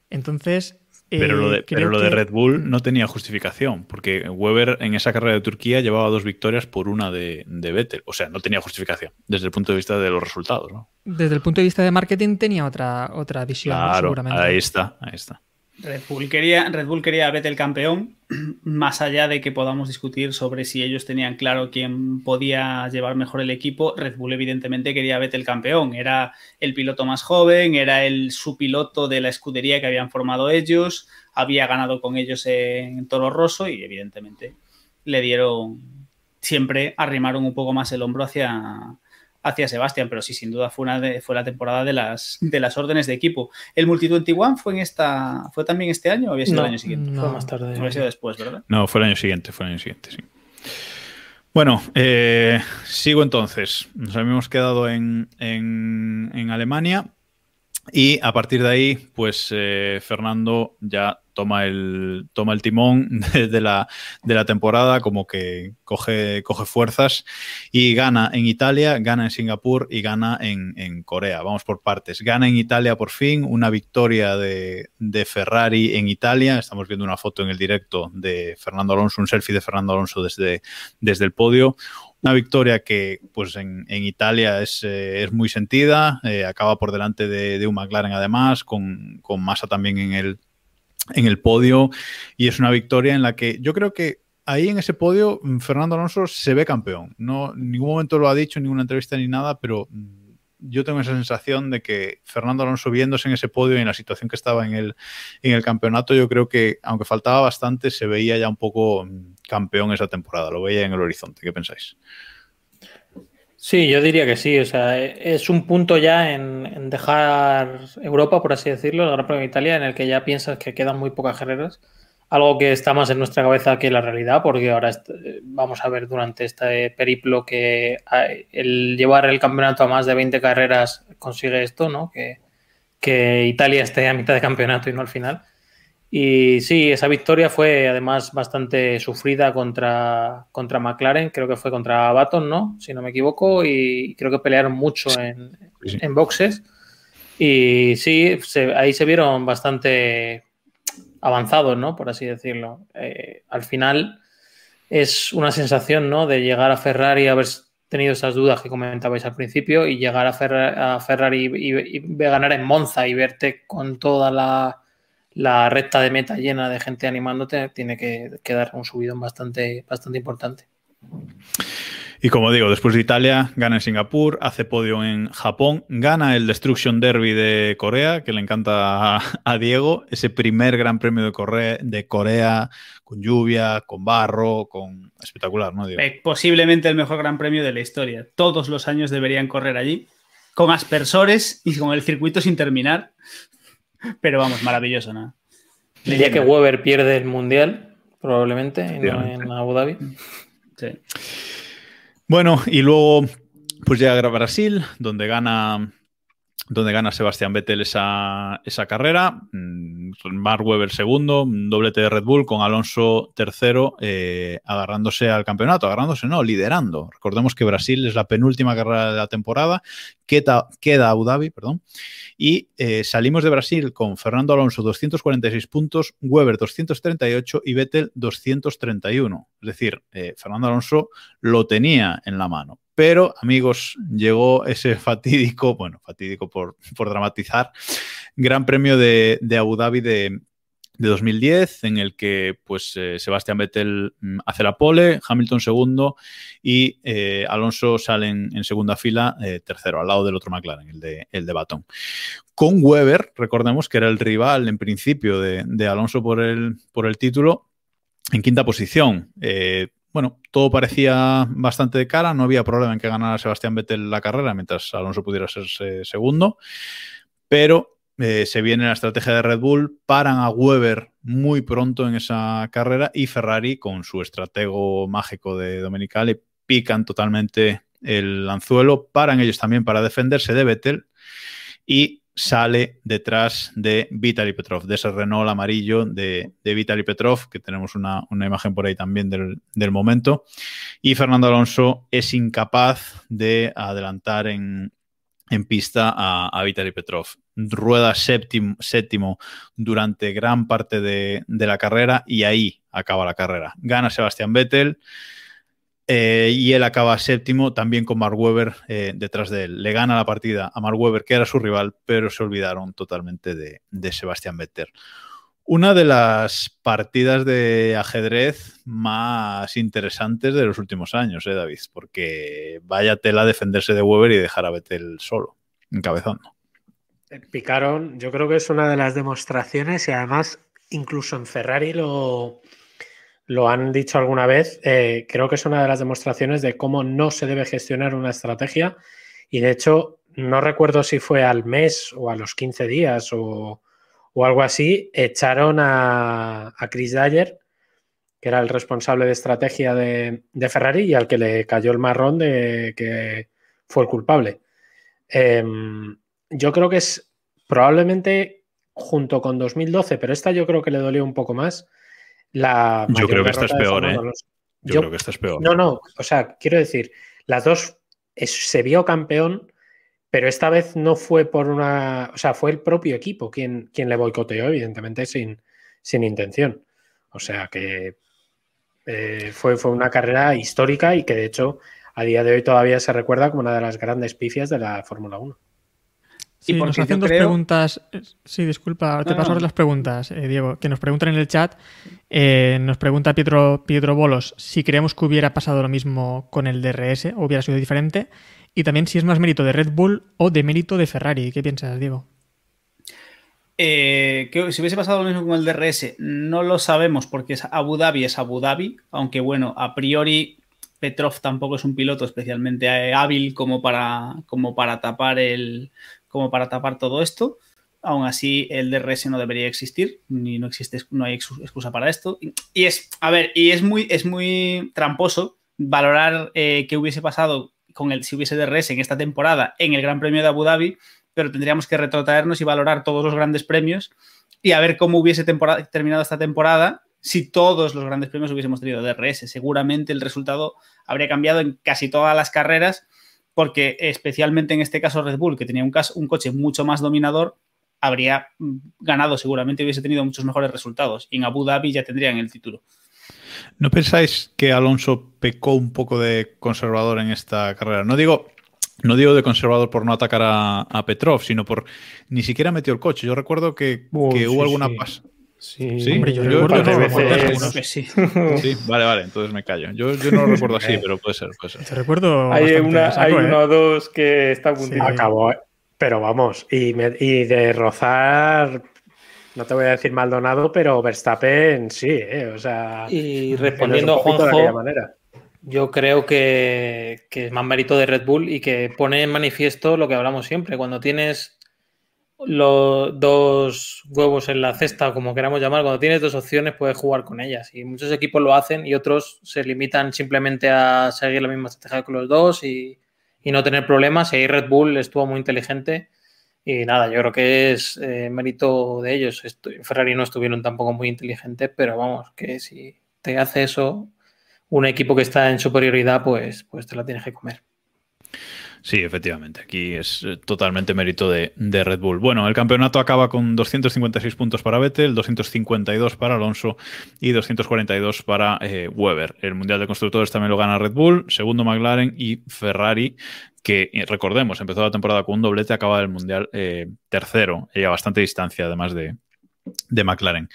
C: Entonces,
A: pero, lo de, eh, lo de Red Bull no tenía justificación, porque Weber en esa carrera de Turquía llevaba dos victorias por una de, de Vettel. O sea, no tenía justificación desde el punto de vista de los resultados.
C: Desde el punto de vista de marketing tenía otra, otra visión, seguramente.
A: Ahí está, ahí está.
E: Red Bull quería, Red Bull quería a Vettel campeón, *clears throat* más allá de que podamos discutir sobre si ellos tenían claro quién podía llevar mejor el equipo, Red Bull evidentemente quería a Vettel campeón. Era el piloto más joven, era el piloto de la escudería que habían formado ellos, había ganado con ellos en Toro Rosso y evidentemente le dieron, siempre arrimaron un poco más el hombro hacia, hacia Sebastián, pero sí, sin duda fue, una fue la temporada de las, de las órdenes de equipo. ¿El Multi-21 fue en esta fue también este año o había sido el año siguiente?
B: No, fue más tarde.
E: Había sido después, ¿verdad?
A: No, fue el año siguiente, fue el año siguiente, sí. Bueno, eh, sigo entonces. Nos habíamos quedado en, en, Alemania. Y a partir de ahí, pues eh, Fernando ya toma el, toma el timón *laughs* de, la, de la temporada, como que coge, coge fuerzas y gana en Italia, gana en Singapur y gana en, Corea. Vamos por partes. Gana en Italia por fin, una victoria de, de, Ferrari en Italia. Estamos viendo una foto en el directo de Fernando Alonso, un selfie de Fernando Alonso desde, desde el podio. Una victoria que pues en, en Italia es, eh, es, muy sentida, eh, acaba por delante de, de, un McLaren además, con, con Massa también en el, en el podio y es una victoria en la que yo creo que ahí en ese podio mm, Fernando Alonso se ve campeón. No, en ningún momento lo ha dicho en ninguna entrevista ni nada, pero mm, yo tengo esa sensación de que Fernando Alonso viéndose en ese podio y en la situación que estaba en el, en el campeonato, yo creo que aunque faltaba bastante, se veía ya un poco mm, campeón esa temporada, lo veía en el horizonte. ¿Qué pensáis?
B: Sí, yo diría que sí. O sea, es un punto ya en, dejar Europa, por así decirlo, el Gran Premio de Italia, en el que ya piensas que quedan muy pocas carreras. Algo que está más en nuestra cabeza que la realidad, porque ahora vamos a ver durante este periplo que el llevar el campeonato a más de 20 carreras consigue esto, ¿no? Que, que Italia esté a mitad de campeonato y no al final. Y sí, esa victoria fue además bastante sufrida contra, contra McLaren, creo que fue contra Baton, ¿no? Si no me equivoco, y creo que pelearon mucho en, sí. en boxes. Y sí, se, ahí se vieron bastante avanzados, ¿no? Por así decirlo. Eh, al final es una sensación, ¿no? De llegar a Ferrari, haber tenido esas dudas que comentabais al principio, y llegar a, Ferrari, a Ferrari y, y, y ganar en Monza y verte con toda la la recta de meta llena de gente animándote, tiene que, que dar un subidón bastante, bastante importante.
A: Y como digo, después de Italia, gana en Singapur, hace podio en Japón, gana el Destruction Derby de Corea, que le encanta a, a Diego, ese primer gran premio de Corea, de Corea, con lluvia, con barro, con espectacular, ¿no? Diego?
E: Eh, posiblemente el mejor gran premio de la historia. Todos los años deberían correr allí, con aspersores y con el circuito sin terminar. *laughs* Pero vamos, maravilloso, ¿no?
B: Diría que Weber pierde el mundial, probablemente, no en Abu Dhabi.
A: Sí. Bueno, y luego pues llega a Brasil, donde gana donde gana Sebastián Vettel esa, esa, carrera. Mark Webber segundo, un doblete de Red Bull con Alonso tercero, eh, agarrándose al campeonato, agarrándose no, liderando. Recordemos que Brasil es la penúltima carrera de la temporada, queda, queda Abu Dhabi, perdón. Y eh, salimos de Brasil con Fernando Alonso 246 puntos, Weber 238 y Vettel 231. Es decir, eh, Fernando Alonso lo tenía en la mano. Pero, amigos, llegó ese *laughs* fatídico, bueno, fatídico por, dramatizar, Gran Premio de, Abu Dhabi de, de, 2010, en el que pues eh, Sebastián Vettel mm, hace la pole, Hamilton segundo y eh, Alonso sale en, segunda fila, eh, tercero, al lado del otro McLaren, el de, el de Baton. Con Weber, recordemos que era el rival en principio de, Alonso por el, por el título, en quinta posición. Bueno, todo parecía bastante de cara, no había problema en que ganara Sebastián Vettel la carrera mientras Alonso pudiera ser segundo, pero eh, se viene la estrategia de Red Bull, paran a Weber muy pronto en esa carrera y Ferrari con su estratego mágico de Domenicali pican totalmente el anzuelo, paran ellos también para defenderse de Vettel y sale detrás de Vitaly Petrov, de ese Renault amarillo de, de Vitaly Petrov, que tenemos una, una imagen por ahí también del, del, momento. Y Fernando Alonso es incapaz de adelantar en, en pista a, a Vitaly Petrov. Rueda séptimo, séptimo durante gran parte de, de, la carrera y ahí acaba la carrera. Gana Sebastián Vettel. Eh, y él acaba séptimo también con Mark Webber eh, detrás de él. Le gana la partida a Mark Webber, que era su rival, pero se olvidaron totalmente de, Sebastián Vettel. Una de las partidas de ajedrez más interesantes de los últimos años, ¿eh, David? Porque vaya tela defenderse de Weber y dejar a Vettel solo, encabezando.
D: Picaron, yo creo que es una de las demostraciones y además incluso en Ferrari lo, lo han dicho alguna vez, eh, creo que es una de las demostraciones de cómo no se debe gestionar una estrategia y de hecho no recuerdo si fue al mes o a los 15 días o, o algo así, echaron a, a, Chris Dyer, que era el responsable de estrategia de, de, Ferrari y al que le cayó el marrón de que fue el culpable. Eh, yo creo que es probablemente junto con 2012, pero esta yo creo que le dolió un poco más. La
A: Yo creo que esta es peor, ¿eh? Yo,
D: Yo-
A: creo que esta es peor.
D: No, no, o sea, quiero decir, las dos es- se vio campeón, pero esta vez no fue por una, o sea, fue el propio equipo quien, quien le boicoteó, evidentemente sin, sin intención. O sea que eh, fue, fue una carrera histórica y que de hecho a día de hoy todavía se recuerda como una de las grandes pifias de la Fórmula 1.
C: Sí,
E: porque
C: nos hacen dos
E: creo-
C: preguntas. Eh, Sí, disculpa, ahora te
E: No,
C: paso
E: no.
C: ahora las preguntas, eh, Diego, que nos preguntan en el chat. Eh, nos pregunta Pietro, Pietro Bolos si creemos que hubiera pasado lo mismo con el DRS o hubiera sido diferente. Y también si es más mérito de Red Bull o de mérito de Ferrari. ¿Qué piensas, Diego?
E: Eh, que si hubiese pasado lo mismo con el DRS, no lo sabemos porque es Abu Dhabi es Abu Dhabi, aunque bueno, a priori Petrov tampoco es un piloto especialmente hábil como para, como para tapar el como para tapar todo esto. Aún así, el DRS no debería existir, ni no existe, no hay excu- excusa para esto. Y, es, a ver, y es muy, es muy tramposo valorar eh, qué hubiese pasado con el si hubiese DRS en esta temporada en el Gran Premio de Abu Dhabi, pero tendríamos que retrotraernos y valorar todos los grandes premios y a ver cómo hubiese terminado esta temporada si todos los grandes premios hubiésemos tenido DRS. Seguramente el resultado habría cambiado en casi todas las carreras, porque especialmente en este caso Red Bull, que tenía un, coche mucho más dominador, habría mm, ganado seguramente, hubiese tenido muchos mejores resultados. Y en Abu Dhabi ya tendrían el título.
A: ¿No pensáis que Alonso pecó un poco de conservador en esta carrera? No digo, no digo de conservador por no atacar a, a Petrov, sino por ni siquiera metió el coche. Yo recuerdo que,
D: Uy,
A: que
D: sí,
A: hubo alguna
D: sí.
A: pas-
D: Sí,
A: Sí,
C: Hombre, yo
A: yo
C: recuerdo no,
D: veces-
C: recuerdo
E: Creo que sí. *laughs*
A: Sí, vale, vale, entonces me callo. Yo, yo no lo recuerdo así, *laughs* pero puede ser, puede ser.
C: Te recuerdo.
F: Hay, una,
C: saco,
F: hay
C: ¿eh?
F: uno o dos que está a
C: Sí.
F: puntito.
D: Acabó, ¿eh? pero vamos, y, me- y de rozar, no te voy a decir Maldonado, pero Verstappen sí, ¿eh? o sea,
B: Y respondiendo a
D: poquito de aquella
B: Juanjo,
D: manera.
B: yo creo que, que es más mérito de Red Bull y que pone en manifiesto lo que hablamos siempre. Cuando tienes los dos huevos en la cesta, como queramos llamar, cuando tienes dos opciones puedes jugar con ellas. Y muchos equipos lo hacen y otros se limitan simplemente a seguir la misma estrategia con los dos y, y no tener problemas. Y ahí Red Bull estuvo muy inteligente. Y nada, yo creo que es eh, mérito de ellos. Ferrari no estuvieron tampoco muy inteligentes, pero vamos, que si te hace eso un equipo que está en superioridad, pues, pues te la tienes que comer.
A: Sí, efectivamente. Aquí es eh, totalmente mérito de, Red Bull. Bueno, el campeonato acaba con 256 puntos para Vettel, 252 para Alonso y 242 para eh, Weber. El Mundial de Constructores también lo gana Red Bull, segundo McLaren y Ferrari, que eh, recordemos, empezó la temporada con un doblete, acaba el Mundial eh, tercero, y a bastante distancia además de, de McLaren.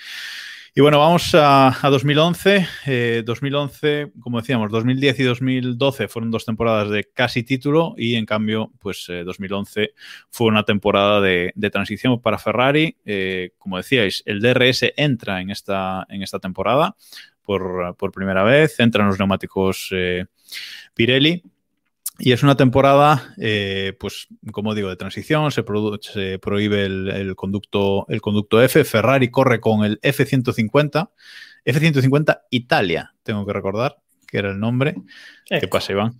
A: Y bueno, vamos a, a 2011. Eh, 2011, como decíamos, 2010 y 2012 fueron dos temporadas de casi título y en cambio, pues eh, 2011 fue una temporada de, transición para Ferrari. Eh, como decíais, el DRS entra en esta, en esta temporada por, por primera vez, entran los neumáticos eh, Pirelli. Y es una temporada, eh, pues, como digo, de transición, se, prohíbe el, el conducto, el conducto F, Ferrari corre con el F-150, F-150 Italia, tengo que recordar, que era el nombre. ¿Qué pasa, Iván?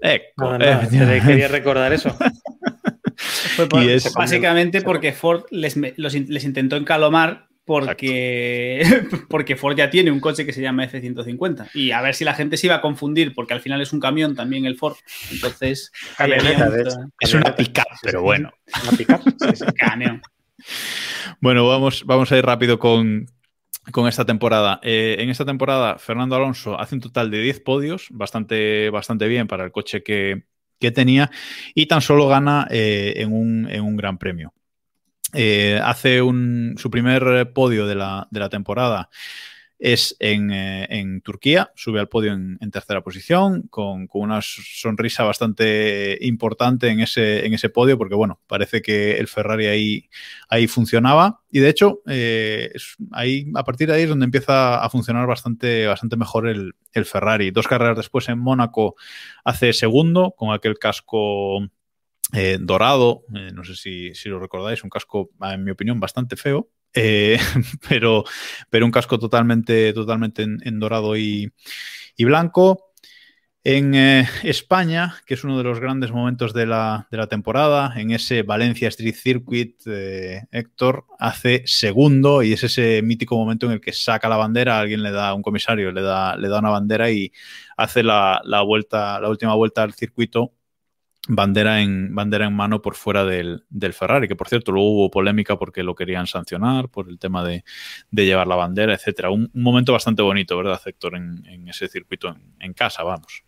A: Eco,
B: Nada, nada, te quería recordar eso. *laughs*
E: Fue por-
A: Y es-
E: básicamente porque Ford les, los les intentó encalomar porque, *laughs* porque Ford ya tiene un coche que se llama F-150 y a ver si la gente se iba a confundir porque al final es un camión también el Ford. Entonces,
D: Camioneta.
A: Es una pick pero bueno.
D: Una pick-up, sí, sí. *laughs*
E: camión.
A: Bueno, vamos, vamos a ir rápido con, con esta temporada. Eh, en esta temporada, Fernando Alonso hace un total de 10 podios, bastante, bastante bien para el coche que, que tenía, y tan solo gana eh, en, un, en un gran premio. Eh, hace un, su primer podio de la, temporada es en, eh, en Turquía, sube al podio en, tercera posición, con, una sonrisa bastante importante en ese, en ese podio, porque bueno, parece que el Ferrari ahí, funcionaba. Y de hecho, eh, ahí, a partir de ahí es donde empieza a funcionar bastante, mejor el Ferrari. Dos carreras después en Mónaco hace segundo, con aquel casco eh, dorado, eh, no sé si, si, lo recordáis, un casco, en mi opinión, bastante feo, eh, *laughs* pero, pero un casco totalmente, totalmente en, dorado y, y, blanco. En España, que es uno de los grandes momentos de la, de la temporada, en ese Valencia Street Circuit, Héctor hace segundo y es ese mítico momento en el que saca la bandera, alguien le da, un comisario le da, le da una bandera y hace la, la vuelta, la última vuelta al circuito bandera en, bandera en mano por fuera del, del, Ferrari, que por cierto luego hubo polémica porque lo querían sancionar por el tema de, de llevar la bandera, etcétera. Un, un, momento bastante bonito, ¿verdad, Héctor? En, en ese circuito en, en, casa, vamos.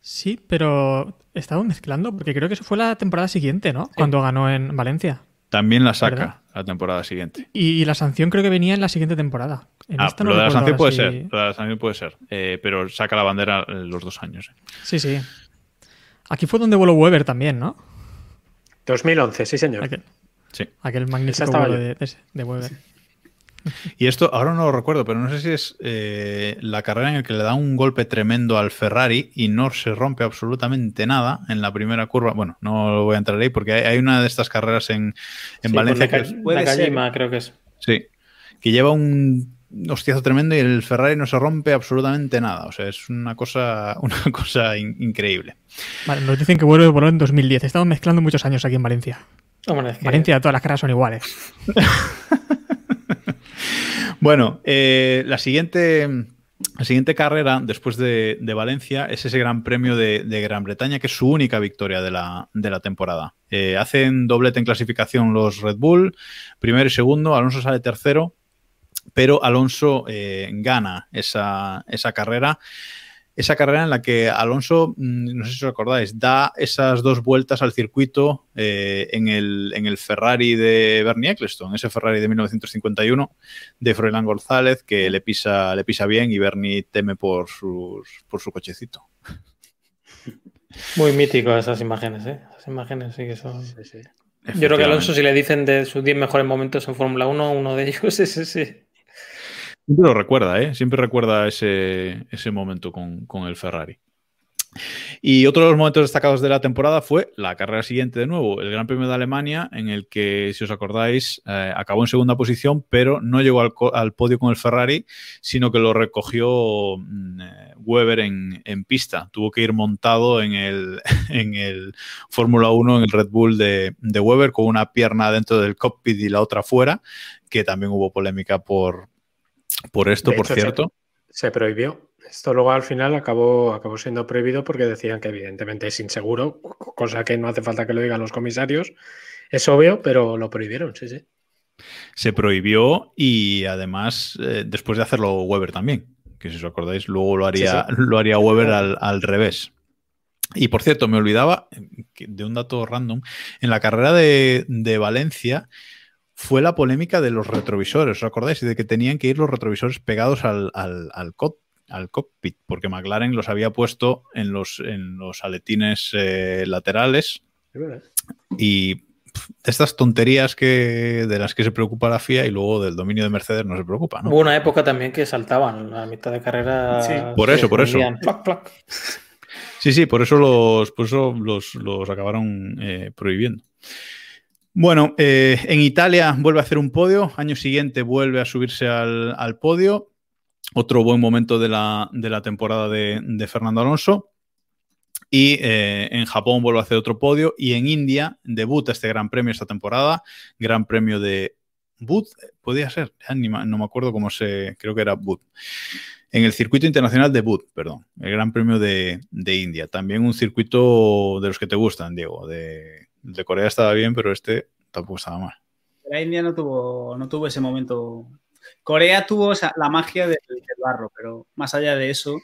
C: Sí, pero estaba mezclando porque creo que eso fue la temporada siguiente, ¿no? Sí. Cuando ganó en Valencia.
A: También la saca ¿verdad? la temporada siguiente.
C: Y, y, la sanción creo que venía en la siguiente temporada. En
A: ah, esta no lo de la sanción puede ser, lo de la sanción puede ser, eh, pero saca la bandera los dos años. Eh.
C: Sí, sí. Aquí fue donde voló Weber también, ¿no?
D: 2011, sí, señor.
C: Aquel,
A: sí.
C: aquel magnífico vuelo de, de, de, Weber. Sí.
A: Y esto ahora no lo recuerdo, pero no sé si es eh, la carrera en la que le da un golpe tremendo al Ferrari y no se rompe absolutamente nada en la primera curva. Bueno, no lo voy a entrar ahí porque hay, hay una de estas carreras en, en
B: sí,
A: Valencia
B: la,
A: que es,
B: Nakajima, creo que es.
A: Sí, que lleva un hostiazo tremendo y el Ferrari no se rompe absolutamente nada. O sea, es una cosa, *laughs* una cosa in increíble.
C: Vale, nos dicen que vuelve por en 2010. Estamos mezclando muchos años aquí en Valencia.
B: Hombre, es que...
C: Valencia, todas las caras son iguales. *laughs*
A: bueno, eh, la siguiente. La siguiente carrera, después de, de Valencia, es ese Gran Premio de, de, Gran Bretaña, que es su única victoria de la, de la temporada. Eh, hacen doblete en clasificación los Red Bull, primero y segundo, Alonso sale tercero, pero Alonso eh, gana esa, esa, carrera. Esa carrera en la que Alonso, mm, no sé si os acordáis, da esas dos vueltas al circuito eh, en, el, en, el, Ferrari de Bernie Eccleston, ese Ferrari de 1951 de Froilán González, que le pisa, le pisa bien y Bernie teme por, sus, por su cochecito.
B: Muy mítico esas imágenes, ¿eh? Esas imágenes sí que son. Sí, sí. Yo creo que Alonso, si le dicen de sus 10 mejores momentos en Fórmula 1, uno de ellos *laughs* es ese.
A: Siempre lo recuerda, ¿eh? Siempre recuerda ese, ese momento con, con, el Ferrari. Y otro de los momentos destacados de la temporada fue la carrera siguiente de nuevo, el Gran Premio de Alemania, en el que, si os acordáis, eh, acabó en segunda posición, pero no llegó al, al, podio con el Ferrari, sino que lo recogió mm, eh, Weber en, en, pista. Tuvo que ir montado en el, *laughs* en el Fórmula 1, en el Red Bull de, de Weber, con una pierna dentro del cockpit y la otra fuera, que también hubo polémica por, por esto,
D: de
A: por
D: hecho,
A: cierto.
D: Se, se, prohibió. Esto luego al final acabó, acabó siendo prohibido porque decían que evidentemente es inseguro, cosa que no hace falta que lo digan los comisarios. Es obvio, pero lo prohibieron, sí, sí.
A: Se prohibió y además eh, después de hacerlo Weber también, que si os acordáis, luego lo haría, sí, sí. Lo haría Weber al, al revés. Y por cierto, me olvidaba de un dato random. En la carrera de, de Valencia, fue la polémica de los retrovisores, ¿os acordáis? De que tenían que ir los retrovisores pegados al, al, al, co al cockpit, porque McLaren los había puesto en los, en los aletines eh, laterales. Y de estas tonterías que de las que se preocupa la FIA y luego del dominio de Mercedes no se preocupa, ¿no?
B: Hubo una época también que saltaban a mitad de carrera.
A: Sí. Por eso, por eso.
B: Plac, plac.
A: Sí, sí, por eso los, por eso los, los acabaron eh, prohibiendo. Bueno, eh, en Italia vuelve a hacer un podio, año siguiente vuelve a subirse al, al podio, otro buen momento de la, de la temporada de, Fernando Alonso. Y eh, en Japón vuelve a hacer otro podio y en India debuta este Gran Premio esta temporada, Gran Premio de Bud, podía ser, no me acuerdo cómo se, creo que era Bud. En el circuito internacional de Bud, perdón, el Gran Premio de, de India. También un circuito de los que te gustan, Diego, de, de Corea estaba bien, pero este tampoco estaba mal.
E: La India no tuvo, no tuvo ese momento. Corea tuvo la magia del, del, barro, pero más allá de eso.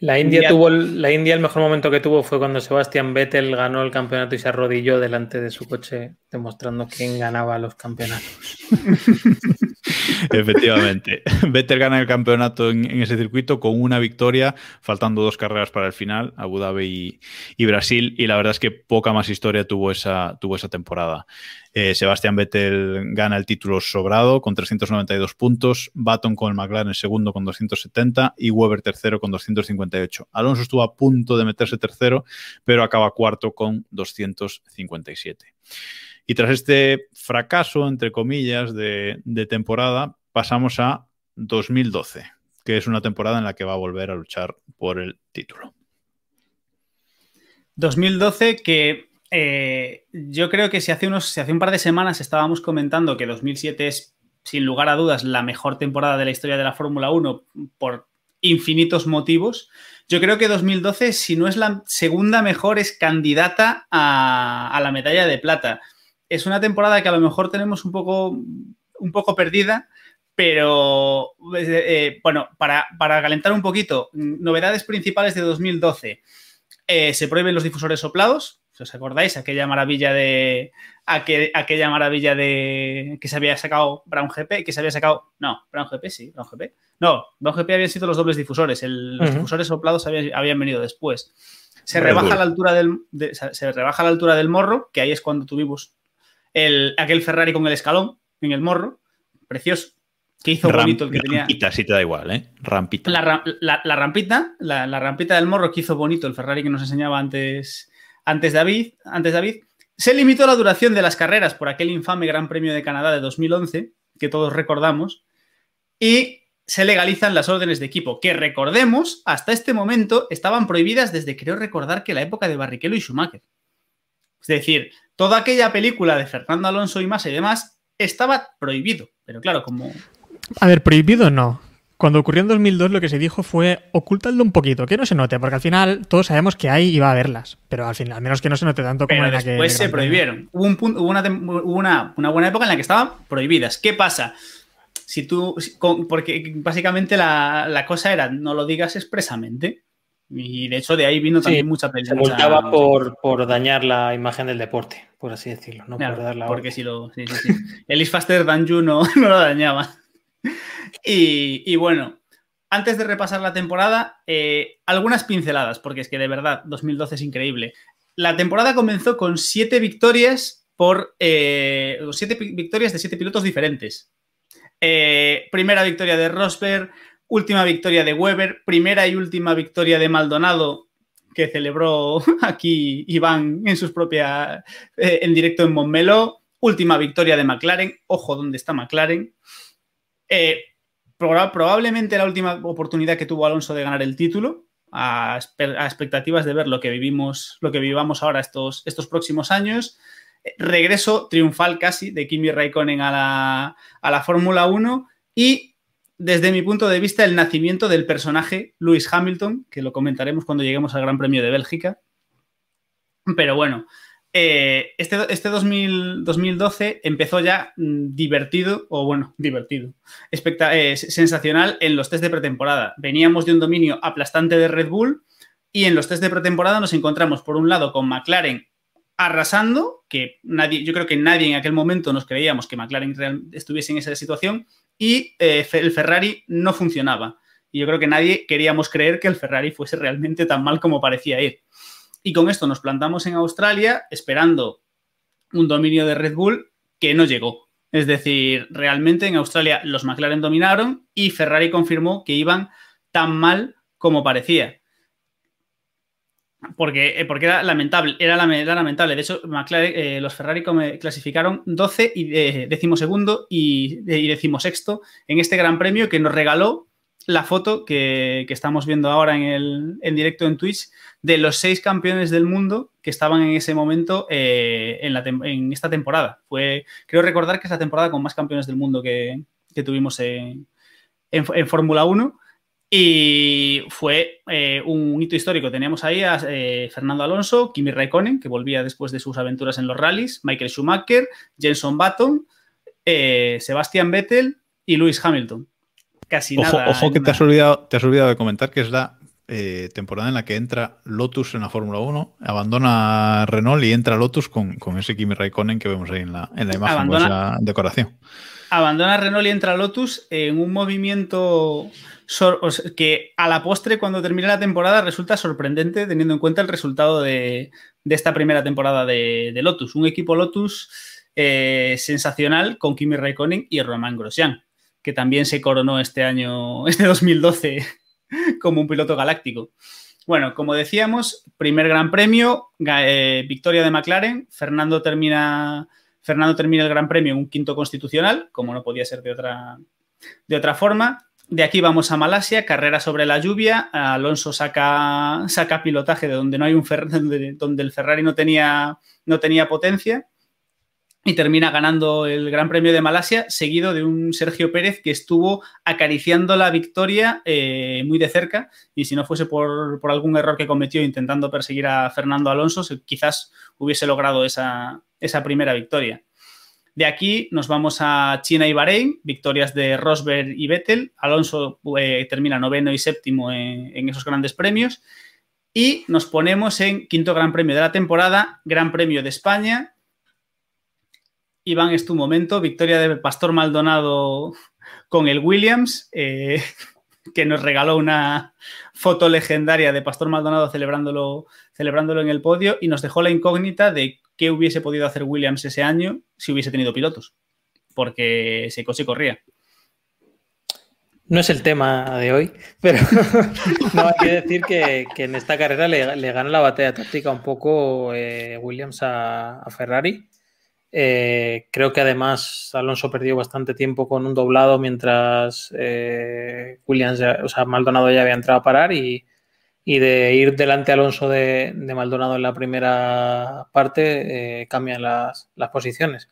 B: La India, India, tuvo el, la India el mejor momento que tuvo fue cuando Sebastián Vettel ganó el campeonato y se arrodilló delante de su coche demostrando quién ganaba los campeonatos. *laughs* *laughs*
A: Efectivamente. Vettel gana el campeonato en, ese circuito con una victoria, faltando dos carreras para el final, Abu Dhabi y, y Brasil, y la verdad es que poca más historia tuvo esa, tuvo esa temporada. Eh, Sebastián Vettel gana el título sobrado con 392 puntos, Baton con el McLaren segundo con 270 y Weber tercero con 258. Alonso estuvo a punto de meterse tercero, pero acaba cuarto con 257. Y tras este fracaso, entre comillas, de, de, temporada, pasamos a 2012, que es una temporada en la que va a volver a luchar por el título.
E: 2012 que eh, yo creo que si hace, unos, hace un par de semanas estábamos comentando que 2007 es, sin lugar a dudas, la mejor temporada de la historia de la Fórmula 1 por infinitos motivos, yo creo que 2012, si no es la segunda mejor, es candidata a la medalla de plata. Es una temporada que a lo mejor tenemos un poco, un poco perdida, pero eh, bueno, para, para, calentar un poquito, novedades principales de 2012. Eh, se prohíben los difusores soplados, si os acordáis, aquella maravilla de. Aquel, aquella maravilla de. que se había sacado Brown GP, que se había sacado. No, Brown GP, sí, Brown GP. No, Brown GP habían sido los dobles difusores. El, los uh -huh. difusores soplados habían, habían, venido después. Se rebaja, la altura del, de, se rebaja la altura del morro, que ahí es cuando tuvimos el, aquel Ferrari con el escalón en el morro. Precioso. Que hizo
A: Ram,
E: bonito el que tenía.
A: Rampita, si te da igual, ¿eh? Rampita.
E: La, la, la rampita, la, la, rampita del morro que hizo bonito el Ferrari que nos enseñaba antes, antes, David, antes David. Se limitó la duración de las carreras por aquel infame Gran Premio de Canadá de 2011, que todos recordamos, y se legalizan las órdenes de equipo, que recordemos, hasta este momento estaban prohibidas desde creo recordar que la época de Barrichello y Schumacher. Es decir, toda aquella película de Fernando Alonso y más y demás estaba prohibido. Pero claro, como
C: a ver, prohibido no. Cuando ocurrió en 2002 lo que se dijo fue ocultadlo un poquito, que no se note, porque al final todos sabemos que y va a haberlas, pero al final, al menos que no se note tanto como
E: pero
C: en la
E: que... Después se prohibieron. Hubo, un punto, hubo, una, hubo una, una, buena época en la que estaban prohibidas. ¿Qué pasa? Si tú, porque básicamente la, la cosa era no lo digas expresamente. Y de hecho de ahí vino también
B: sí,
E: mucha pelea.
B: Se multaba por, por dañar la imagen del deporte, por así decirlo. No
E: claro,
B: por dar la
E: porque si lo. Sí, sí, sí. *laughs* El is faster you no, *laughs* no lo dañaba. Y, y, bueno, antes de repasar la temporada, eh, algunas pinceladas, porque es que de verdad 2012 es increíble. La temporada comenzó con siete victorias por eh, siete victorias de siete pilotos diferentes. Eh, primera victoria de Rosberg, última victoria de Weber, primera y última victoria de Maldonado, que celebró *laughs* aquí Iván en sus propias eh, en directo en Montmeló, última victoria de McLaren, ojo dónde está McLaren. Eh, probablemente la última oportunidad que tuvo Alonso de ganar el título, a, expectativas de ver lo que vivimos, lo que vivamos ahora estos, estos próximos años. Regreso triunfal casi de Kimi Raikkonen a la, a la Fórmula 1 y desde mi punto de vista el nacimiento del personaje Lewis Hamilton, que lo comentaremos cuando lleguemos al Gran Premio de Bélgica. Pero bueno, eh, este, este 2000, 2012 empezó ya mm, divertido, o bueno, *laughs* divertido, eh, sensacional en los test de pretemporada. Veníamos de un dominio aplastante de Red Bull y en los test de pretemporada nos encontramos por un lado con McLaren arrasando, que nadie, yo creo que nadie en aquel momento nos creíamos que McLaren estuviese en esa situación, y eh, el Ferrari no funcionaba. Y yo creo que nadie queríamos creer que el Ferrari fuese realmente tan mal como parecía ir. Y con esto nos plantamos en Australia esperando un dominio de Red Bull que no llegó. Es decir, realmente en Australia los McLaren dominaron y Ferrari confirmó que iban tan mal como parecía. Porque, eh, porque era lamentable, era, lamentable. De hecho, eh, los Ferrari clasificaron 12 y eh, decimosegundo y, y decimosexto en este Gran Premio que nos regaló la foto que, que estamos viendo ahora en, el, en directo en Twitch de los seis campeones del mundo que estaban en ese momento eh, en, la en, esta temporada. Fue, creo recordar que es la temporada con más campeones del mundo que, que tuvimos en, en Fórmula 1. Y fue eh, un hito histórico. Teníamos ahí a eh, Fernando Alonso, Kimi Raikkonen, que volvía después de sus aventuras en los rallies, Michael Schumacher, Jenson Button, eh, Sebastian Vettel y Lewis Hamilton. Casi
A: ojo,
E: nada.
A: Ojo que te has, olvidado, te has olvidado de comentar que es la temporada en la que entra Lotus en la Fórmula 1, abandona Renault y entra Lotus con, con, ese Kimi Raikkonen que vemos ahí en la, en la imagen, abandona, la decoración.
E: Abandona Renault y entra Lotus en un movimiento que a la postre, cuando termina la temporada, resulta sorprendente teniendo en cuenta el resultado de, esta primera temporada de, Lotus. Un equipo Lotus eh, sensacional con Kimi Raikkonen y Romain Grosjean, que también se coronó este año, *laughs* este 2012, como un piloto galáctico. Bueno, como decíamos, primer gran premio, eh, victoria de McLaren, Fernando termina, Fernando termina el gran premio en un quinto constitucional, como no podía ser de otra, de otra forma. De aquí vamos a Malasia, carrera sobre la lluvia. Alonso saca, saca pilotaje de donde no hay un donde, *laughs* donde el Ferrari no tenía, no tenía potencia y termina ganando el Gran Premio de Malasia, seguido de un Sergio Pérez que estuvo acariciando la victoria eh, muy de cerca y si no fuese por, por, algún error que cometió intentando perseguir a Fernando Alonso, quizás hubiese logrado esa, esa primera victoria. De aquí nos vamos a China y Bahrein, victorias de Rosberg y Vettel. Alonso eh, termina noveno y séptimo en, en esos grandes premios. Y nos ponemos en quinto Gran Premio de la temporada, Gran Premio de España, Iván, es tu momento. Victoria de Pastor Maldonado con el Williams, eh, que nos regaló una foto legendaria de Pastor Maldonado celebrándolo, celebrándolo en el podio y nos dejó la incógnita de qué hubiese podido hacer Williams ese año si hubiese tenido pilotos, porque se coche corría.
B: No es el tema de hoy, pero *laughs* no hay que decir que, en esta carrera le, gana la batalla táctica un poco eh, Williams a Ferrari eh, creo que además Alonso perdió bastante tiempo con un doblado mientras eh, Williams, o sea, Maldonado ya había entrado a parar y, de ir delante Alonso de, Maldonado en la primera parte eh, cambian las, posiciones.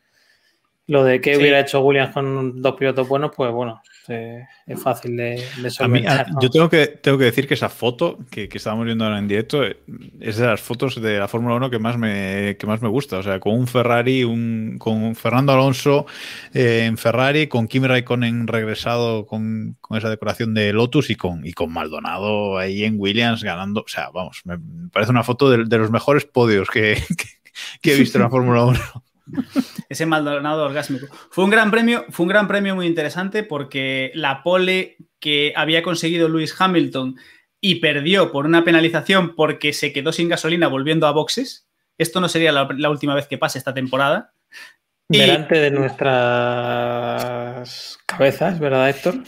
B: Lo de que hubiera hecho Williams con dos pilotos buenos, pues bueno, es fácil de, solventar.
A: Yo tengo que, tengo que decir que esa foto que, que, estábamos viendo ahora en directo es de las fotos de la Fórmula 1 que más me, que más me gusta. O sea, con un Ferrari, un, con Fernando Alonso eh, en Ferrari, con Kimi Raikkonen regresado con, con, esa decoración de Lotus y con, y con Maldonado ahí en Williams ganando. O sea, vamos, me parece una foto de, de los mejores podios que, *laughs* que he visto en la Fórmula 1. *laughs*
E: Ese Maldonado orgásmico. Fue un gran premio, fue un gran premio muy interesante porque la pole que había conseguido Lewis Hamilton y perdió por una penalización porque se quedó sin gasolina volviendo a boxes. Esto no sería la, última vez que pase esta temporada.
B: Delante de nuestras cabezas, ¿verdad, Héctor?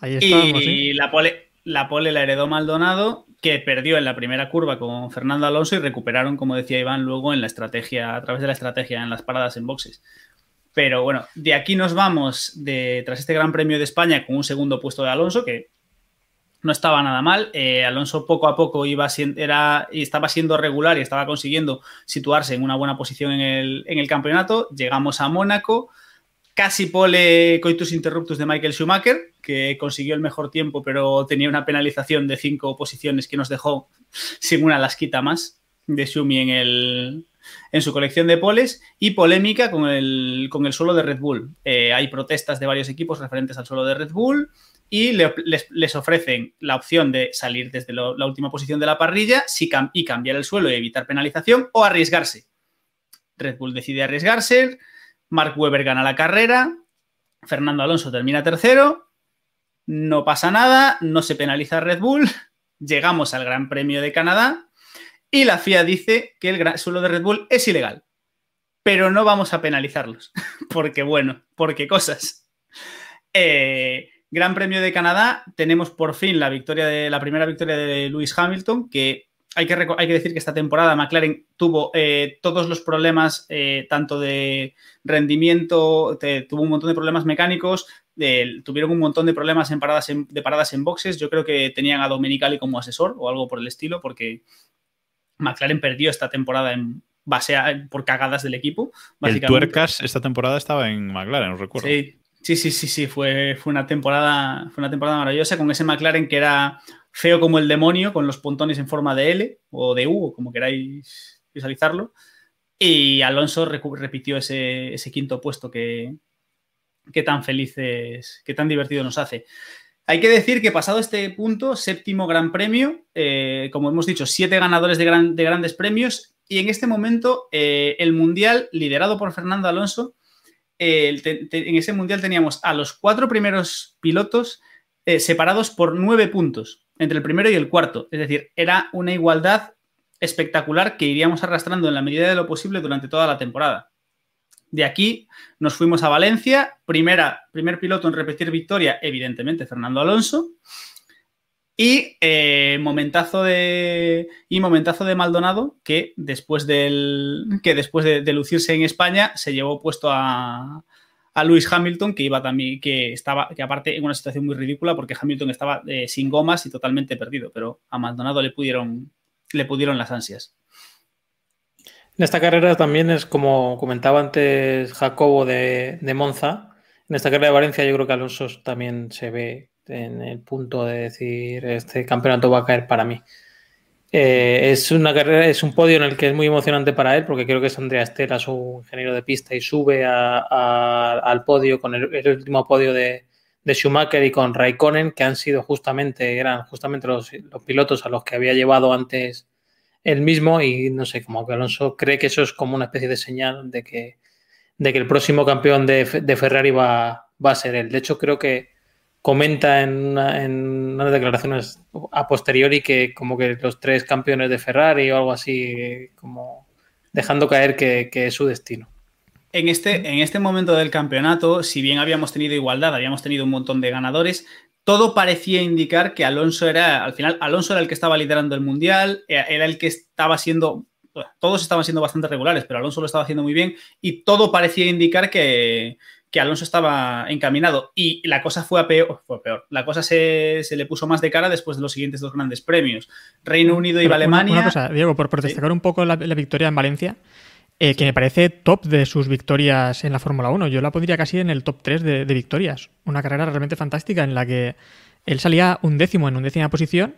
E: Ahí estamos, y la pole, la pole la heredó Maldonado que perdió en la primera curva con Fernando Alonso y recuperaron, como decía Iván, luego en la estrategia, a través de la estrategia en las paradas en boxes. Pero bueno, de aquí nos vamos de, tras este Gran Premio de España con un segundo puesto de Alonso, que no estaba nada mal. Eh, Alonso poco a poco iba era, estaba siendo regular y estaba consiguiendo situarse en una buena posición en el, en el campeonato. Llegamos a Mónaco casi pole coitus interruptus de Michael Schumacher, que consiguió el mejor tiempo, pero tenía una penalización de cinco posiciones que nos dejó *laughs* sin una lasquita más de Schumi en, el, en su colección de poles y polémica con el, con el suelo de Red Bull. Eh, hay protestas de varios equipos referentes al suelo de Red Bull y les, ofrecen la opción de salir desde la última posición de la parrilla y cambiar el suelo y evitar penalización o arriesgarse. Red Bull decide arriesgarse, Mark Webber gana la carrera, Fernando Alonso termina tercero, no pasa nada, no se penaliza Red Bull, *laughs* llegamos al Gran Premio de Canadá y la FIA dice que el suelo de Red Bull es ilegal, pero no vamos a penalizarlos, *laughs* porque bueno, porque cosas. Eh, Gran Premio de Canadá, tenemos por fin la victoria de la primera victoria de Lewis Hamilton, que hay que, hay que decir que esta temporada McLaren tuvo eh, todos los problemas, eh, tanto de rendimiento, tuvo un montón de problemas mecánicos, tuvieron un montón de problemas en paradas de paradas en boxes. Yo creo que tenían a Domenicali como asesor o algo por el estilo, porque McLaren perdió esta temporada en base a, por cagadas del equipo.
A: El Tuercas esta temporada estaba en McLaren, os recuerdo.
E: Sí, sí, sí, sí, sí, fue, fue, una temporada, fue una temporada maravillosa con ese McLaren que era feo como el demonio, con los pontones en forma de L o de U, como queráis visualizarlo. Y Alonso repitió ese, quinto puesto que, tan felices, que tan divertido nos hace. Hay que decir que pasado este punto, séptimo gran premio, eh, como hemos dicho, siete ganadores de, grandes premios y en este momento eh, el mundial liderado por Fernando Alonso, en ese mundial teníamos a los cuatro primeros pilotos eh, separados por nueve puntos entre el primero y el cuarto. Es decir, era una igualdad espectacular que iríamos arrastrando en la medida de lo posible durante toda la temporada. De aquí nos fuimos a Valencia, primera, primer piloto en repetir victoria, evidentemente Fernando Alonso, y eh, momentazo de y momentazo de Maldonado que después del que después de lucirse en España se llevó puesto a, a Hamilton, que iba también, que estaba, que aparte en una situación muy ridícula, porque Hamilton estaba eh, sin gomas y totalmente perdido, pero a Maldonado le pudieron, le pudieron las ansias.
B: En esta carrera también es como comentaba antes Jacobo de, de Monza. En esta carrera de Valencia yo creo que Alonso también se ve en el punto de decir este campeonato va a caer para mí. Eh, es una carrera, es un podio en el que es muy emocionante para él, porque creo que es Andrea Estela, su ingeniero de pista, y sube al podio con el, último podio de, Schumacher y con Raikkonen, que han sido justamente, eran justamente los, pilotos a los que había llevado antes él mismo, y no sé, como que Alonso cree que eso es como una especie de señal de que, de que el próximo campeón de, Ferrari va, va a ser él. De hecho, creo que comenta en, unas declaraciones a posteriori que como que los tres campeones de Ferrari o algo así, como dejando caer que, es su destino.
E: En este, en este momento del campeonato, si bien habíamos tenido igualdad, habíamos tenido un montón de ganadores, todo parecía indicar que Alonso era, al final, Alonso era el que estaba liderando el mundial, era el que estaba siendo, todos estaban siendo bastante regulares, pero Alonso lo estaba haciendo muy bien y todo parecía indicar que, que Alonso estaba encaminado y la cosa fue, a peor, fue peor. La cosa se, le puso más de cara después de los siguientes dos grandes premios. Reino Unido y Alemania.
C: Una, cosa, Diego, por, destacar un poco la, victoria en Valencia, eh, que me parece top de sus victorias en la Fórmula 1. Yo la pondría casi en el top 3 de, victorias. Una carrera realmente fantástica en la que él salía un décimo en undécima posición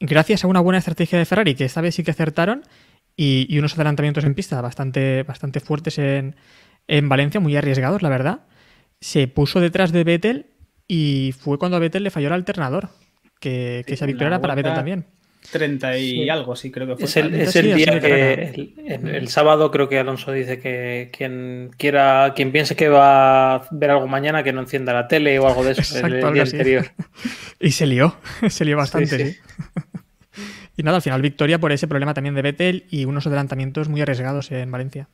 C: gracias a una buena estrategia de Ferrari, que esta vez sí que acertaron, y, y unos adelantamientos en pista bastante, bastante fuertes en en Valencia, muy arriesgados, la verdad. Se puso detrás de Vettel y fue cuando a Vettel le falló el alternador. Que, esa victoria era para Vettel también.
E: 30 y algo, sí, creo que fue.
B: Es el, día que el, sábado creo que Alonso dice que quien quiera, quien piense que va a ver algo mañana, que no encienda la tele o algo de eso el, día anterior. *laughs*
C: y se lió, *laughs* se lió bastante. *laughs* y nada, al final victoria por ese problema también de Vettel y unos adelantamientos muy arriesgados en Valencia.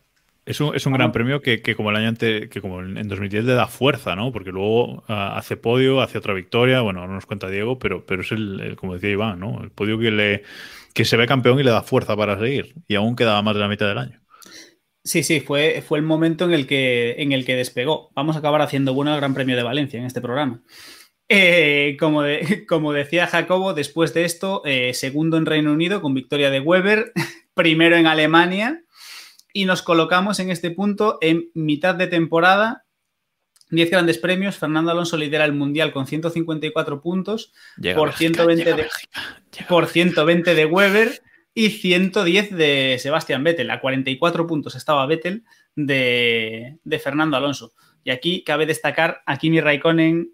A: Es un, es un gran premio que, como el año antes, que como en 2010 le da fuerza, ¿no? Porque luego ah, hace podio, hace otra victoria, bueno, no nos cuenta Diego, pero, pero es el, como decía Iván, ¿no? El podio que le que se ve campeón y le da fuerza para seguir. Y aún quedaba más de la mitad del año.
E: Sí, sí, fue, fue el momento en el, que, en el que despegó. Vamos a acabar haciendo bueno el Gran Premio de Valencia en este programa. Eh, como, *laughs* como decía Jacobo, después de esto, eh, segundo en Reino Unido con victoria de Weber, *laughs* primero en Alemania y nos colocamos en este punto en mitad de temporada. 10 grandes premios. Fernando Alonso lidera el Mundial con 154 puntos por, 120 de, por 120 de Weber y 110 de Sebastián Vettel. A 44 puntos estaba Vettel de, de Fernando Alonso. Y aquí cabe destacar a Kimi Raikkonen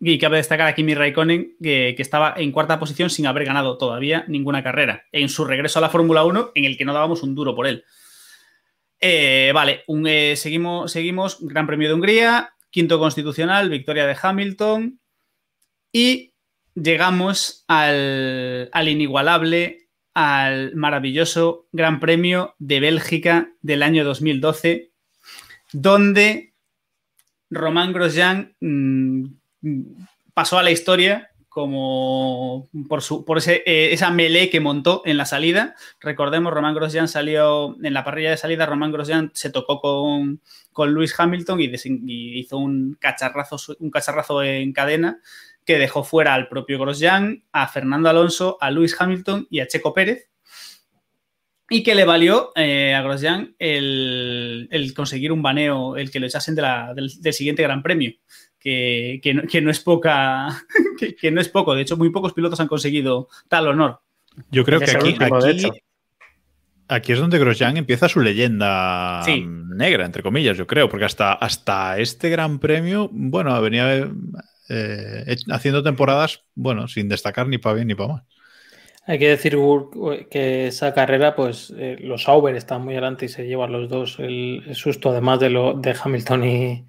E: y cabe destacar aquí mi Raikkonen, que, estaba en cuarta posición sin haber ganado todavía ninguna carrera. En su regreso a la Fórmula 1, en el que no dábamos un duro por él. Eh, vale, eh, seguimos, seguimos. Gran Premio de Hungría, quinto constitucional, victoria de Hamilton. Y llegamos al, al inigualable, al maravilloso Gran Premio de Bélgica del año 2012, donde Román Grosjean mm, pasó a la historia como por, su, por eh, esa melee que montó en la salida. Recordemos, Román Grosjean salió en la parrilla de salida, Román Grosjean se tocó con, con Lewis Hamilton y, hizo un cacharrazo, un cacharrazo en cadena que dejó fuera al propio Grosjean, a Fernando Alonso, a Lewis Hamilton y a Checo Pérez y que le valió eh, a Grosjean el, conseguir un baneo, el que lo echasen del, siguiente Gran Premio que, no, es poca, *laughs* que, no es poco. De hecho, muy pocos pilotos han conseguido tal honor.
A: Yo creo que aquí, aquí, es donde Grosjean empieza su leyenda negra, entre comillas, yo creo, porque hasta, hasta este Gran Premio, bueno, venía eh, haciendo temporadas, bueno, sin destacar ni para bien ni para mal.
B: Hay que decir que esa carrera, pues eh, los Sauber están muy adelante y se llevan los dos el, susto, además de, lo, de Hamilton y,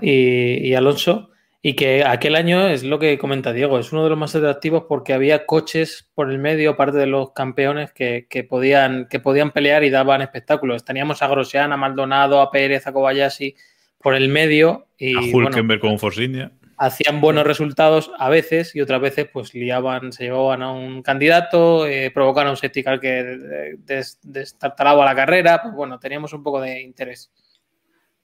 B: y, Alonso. Y que aquel año es lo que comenta Diego, es uno de los más atractivos porque había coches por el medio, parte de los campeones que, podían, que podían pelear y daban espectáculos. Teníamos a Grosjean, a Maldonado, a Pérez, a Kobayashi por el medio. Y,
A: a Hulkenberg con Force India.
B: Hacían buenos resultados a veces y otras veces pues liaban, se llevaban a un candidato, eh, provocaron un safety que destartalaba la carrera. Pues bueno, teníamos un poco de interés.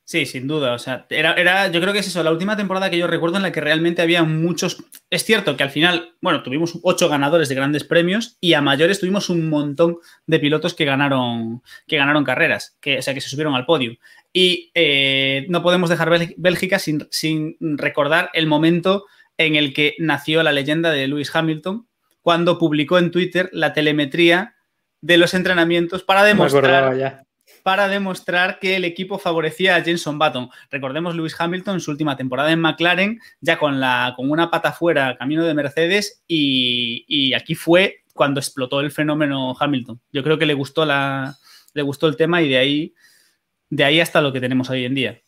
E: Sí, sin duda. O sea, era, era, yo creo que es eso, la última temporada que yo recuerdo en la que realmente había muchos. Es cierto que al final, bueno, tuvimos ocho ganadores de grandes premios y a mayores tuvimos un montón de pilotos que ganaron, que ganaron carreras, que, o sea, que se subieron al podio. Y eh, no podemos dejar Bélgica sin, sin recordar el momento en el que nació la leyenda de Lewis Hamilton, cuando publicó en Twitter la telemetría de los entrenamientos para demostrar para demostrar que el equipo favorecía a Jenson Button. Recordemos Lewis Hamilton en su última temporada en McLaren, ya con, la, con una pata fuera, camino de Mercedes, y, aquí fue cuando explotó el fenómeno Hamilton. Yo creo que le gustó, la, le gustó el tema y de ahí, de ahí hasta lo que tenemos hoy en día.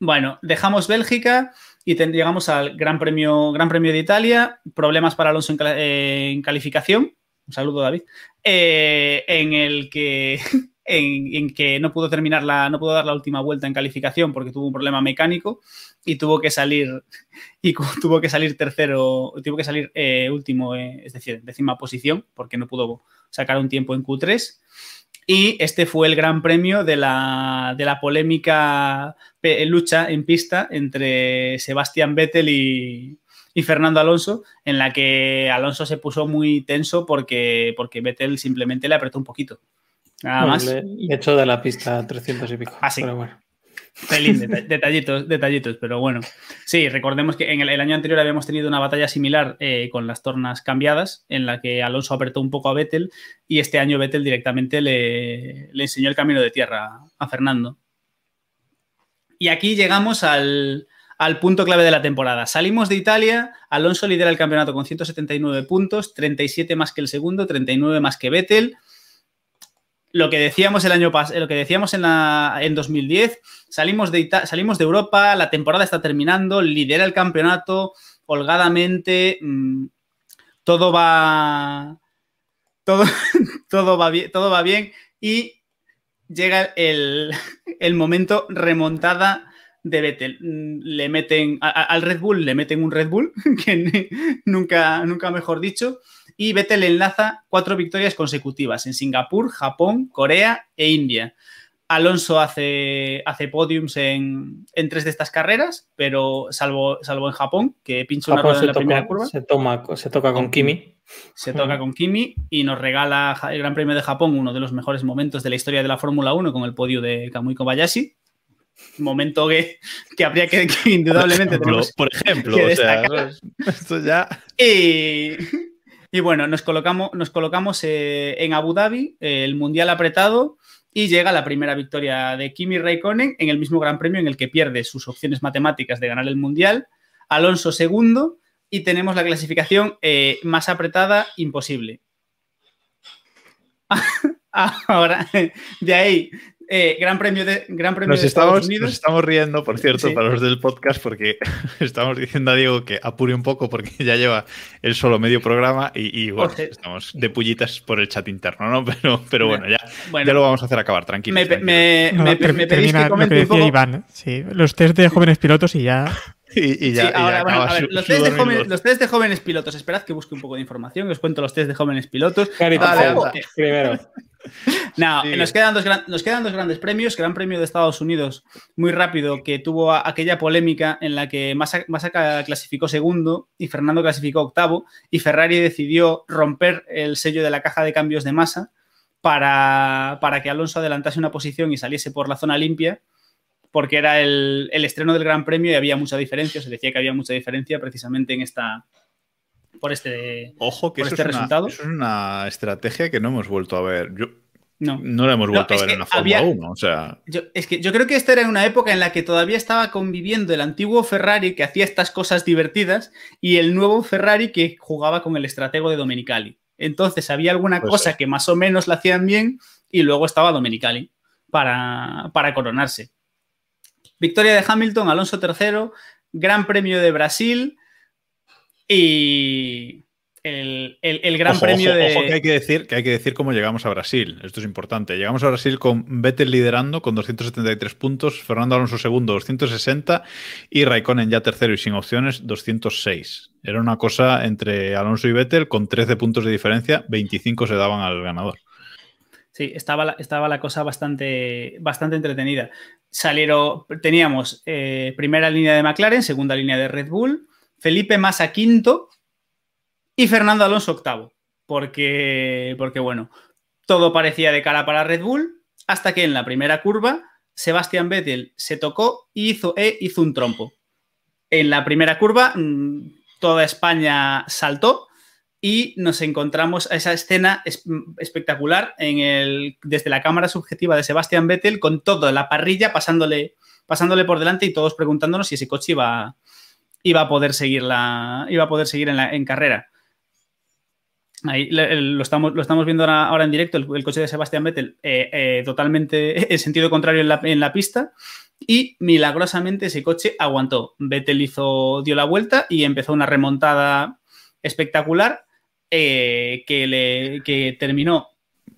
E: Bueno, dejamos Bélgica y llegamos al Gran Premio, Gran Premio de Italia. Problemas para Alonso en, eh, calificación. Un saludo, David. Eh, en el que *laughs* en, que no pudo terminar la, no pudo dar la última vuelta en calificación porque tuvo un problema mecánico y tuvo que salir y *laughs* tuvo que salir tercero, tuvo que salir eh, último, eh, es decir, décima posición porque no pudo sacar un tiempo en Q3. Y este fue el gran premio de la, de la polémica lucha en pista entre Sebastián Vettel y, y Fernando Alonso, en la que Alonso se puso muy tenso porque, porque Vettel simplemente le apretó un poquito. Nada más.
B: Le, hecho de la pista 300 y pico.
E: Así.
B: Ah, pero bueno.
E: detallitos, detallitos, pero bueno. Sí, recordemos que en el, año anterior habíamos tenido una batalla similar eh, con las tornas cambiadas, en la que Alonso apretó un poco a Vettel y este año Vettel directamente le, le enseñó el camino de tierra a Fernando. Y aquí llegamos al, al punto clave de la temporada. Salimos de Italia, Alonso lidera el campeonato con 179 puntos, 37 más que el segundo, 39 más que Vettel lo que decíamos el año pasado, lo que decíamos en, la, en 2010, salimos de, salimos de Europa, la temporada está terminando, lidera el campeonato holgadamente, mm, todo va, todo, *laughs* todo, va bien, todo va bien y llega el, el momento remontada de Vettel. Mm, le meten al Red Bull, le meten un Red Bull, *laughs* que nunca, nunca mejor dicho, y Vettel enlaza cuatro victorias consecutivas en Singapur, Japón, Corea e India. Alonso hace, hace podiums en, tres de estas carreras, pero salvo, salvo en Japón, que pincha una rueda en la primera curva.
B: Se, toma, se toca con, Kimi.
E: Se toca con Kimi y nos regala el Gran Premio de Japón, uno de los mejores momentos de la historia de la Fórmula 1 con el podio de Kamui Kobayashi. Momento que, que habría que, indudablemente
A: por ejemplo, o sea, esto ya.
E: Y, y bueno, nos colocamos, nos colocamos eh, en Abu Dhabi, el Mundial apretado, y llega la primera victoria de Kimi Raikkonen en el mismo Gran Premio en el que pierde sus opciones matemáticas de ganar el Mundial. Alonso segundo y tenemos la clasificación eh, más apretada imposible. *laughs* Ahora, de ahí eh, gran premio de, gran premio
A: nos estamos, Estados Unidos. Nos estamos riendo, por cierto, para los del podcast, porque *laughs* estamos diciendo a Diego que apure un poco porque *laughs* ya lleva el solo medio programa y, bueno, estamos de pullitas por el chat interno, ¿no? *laughs* Pero, pero bueno, ya, ya lo vamos a hacer acabar, tranquilo.
E: Me, me, me, pedís que comente un poco...
C: Iván, sí, los test de jóvenes pilotos y ya... *laughs*
A: Y, ya,
E: los, test de jóvenes, pilotos, esperad que busque un poco de información, os cuento los test de jóvenes pilotos.
B: primero. *laughs*
E: No, nos, quedan dos, nos quedan dos grandes premios. Gran Premio de Estados Unidos, muy rápido, que tuvo aquella polémica en la que Massa, clasificó segundo y Fernando clasificó octavo y Ferrari decidió romper el sello de la caja de cambios de masa para, para que Alonso adelantase una posición y saliese por la zona limpia porque era el, estreno del Gran Premio y había mucha diferencia, se decía que había mucha diferencia precisamente en esta, por este,
A: Ojo que
E: este
A: resultado. es una estrategia que no hemos vuelto a ver. Yo, no. no la hemos vuelto a ver en la Fórmula 1. O sea...
E: Yo, es que yo creo que esta era una época en la que todavía estaba conviviendo el antiguo Ferrari que hacía estas cosas divertidas y el nuevo Ferrari que jugaba con el estratego de Domenicali. Entonces había alguna pues cosa que más o menos la hacían bien y luego estaba Domenicali para, para coronarse. Victoria de Hamilton, Alonso tercero, Gran Premio de Brasil y el, Gran Premio de.
A: Ojo que hay que, decir, que hay que decir cómo llegamos a Brasil. Esto es importante. Llegamos a Brasil con Vettel liderando con 273 puntos, Fernando Alonso segundo 260 y Raikkonen ya tercero y sin opciones 206. Era una cosa entre Alonso y Vettel con 13 puntos de diferencia, 25 se daban al ganador.
E: Sí, estaba la, estaba la cosa bastante, bastante entretenida. Salieron, teníamos eh, primera línea de McLaren, segunda línea de Red Bull, Felipe Massa quinto y Fernando Alonso octavo. Porque, porque bueno, todo parecía de cara para Red Bull, hasta que en la primera curva Sebastián Vettel se tocó y hizo, e hizo un trompo. En la primera curva, mm, toda España saltó y nos encontramos a esa escena espectacular en el, desde la cámara subjetiva de Sebastián Vettel con toda la parrilla pasándole, pasándole por delante y todos preguntándonos si ese coche iba, iba a poder seguir, la, iba a poder seguir en, carrera. Ahí lo estamos, lo estamos viendo ahora, en directo, el, coche de Sebastián Vettel eh, eh, totalmente *laughs* en sentido contrario en la, en la, pista y milagrosamente ese coche aguantó. Vettel hizo, dio la vuelta y empezó una remontada espectacular eh, que, le, que terminó.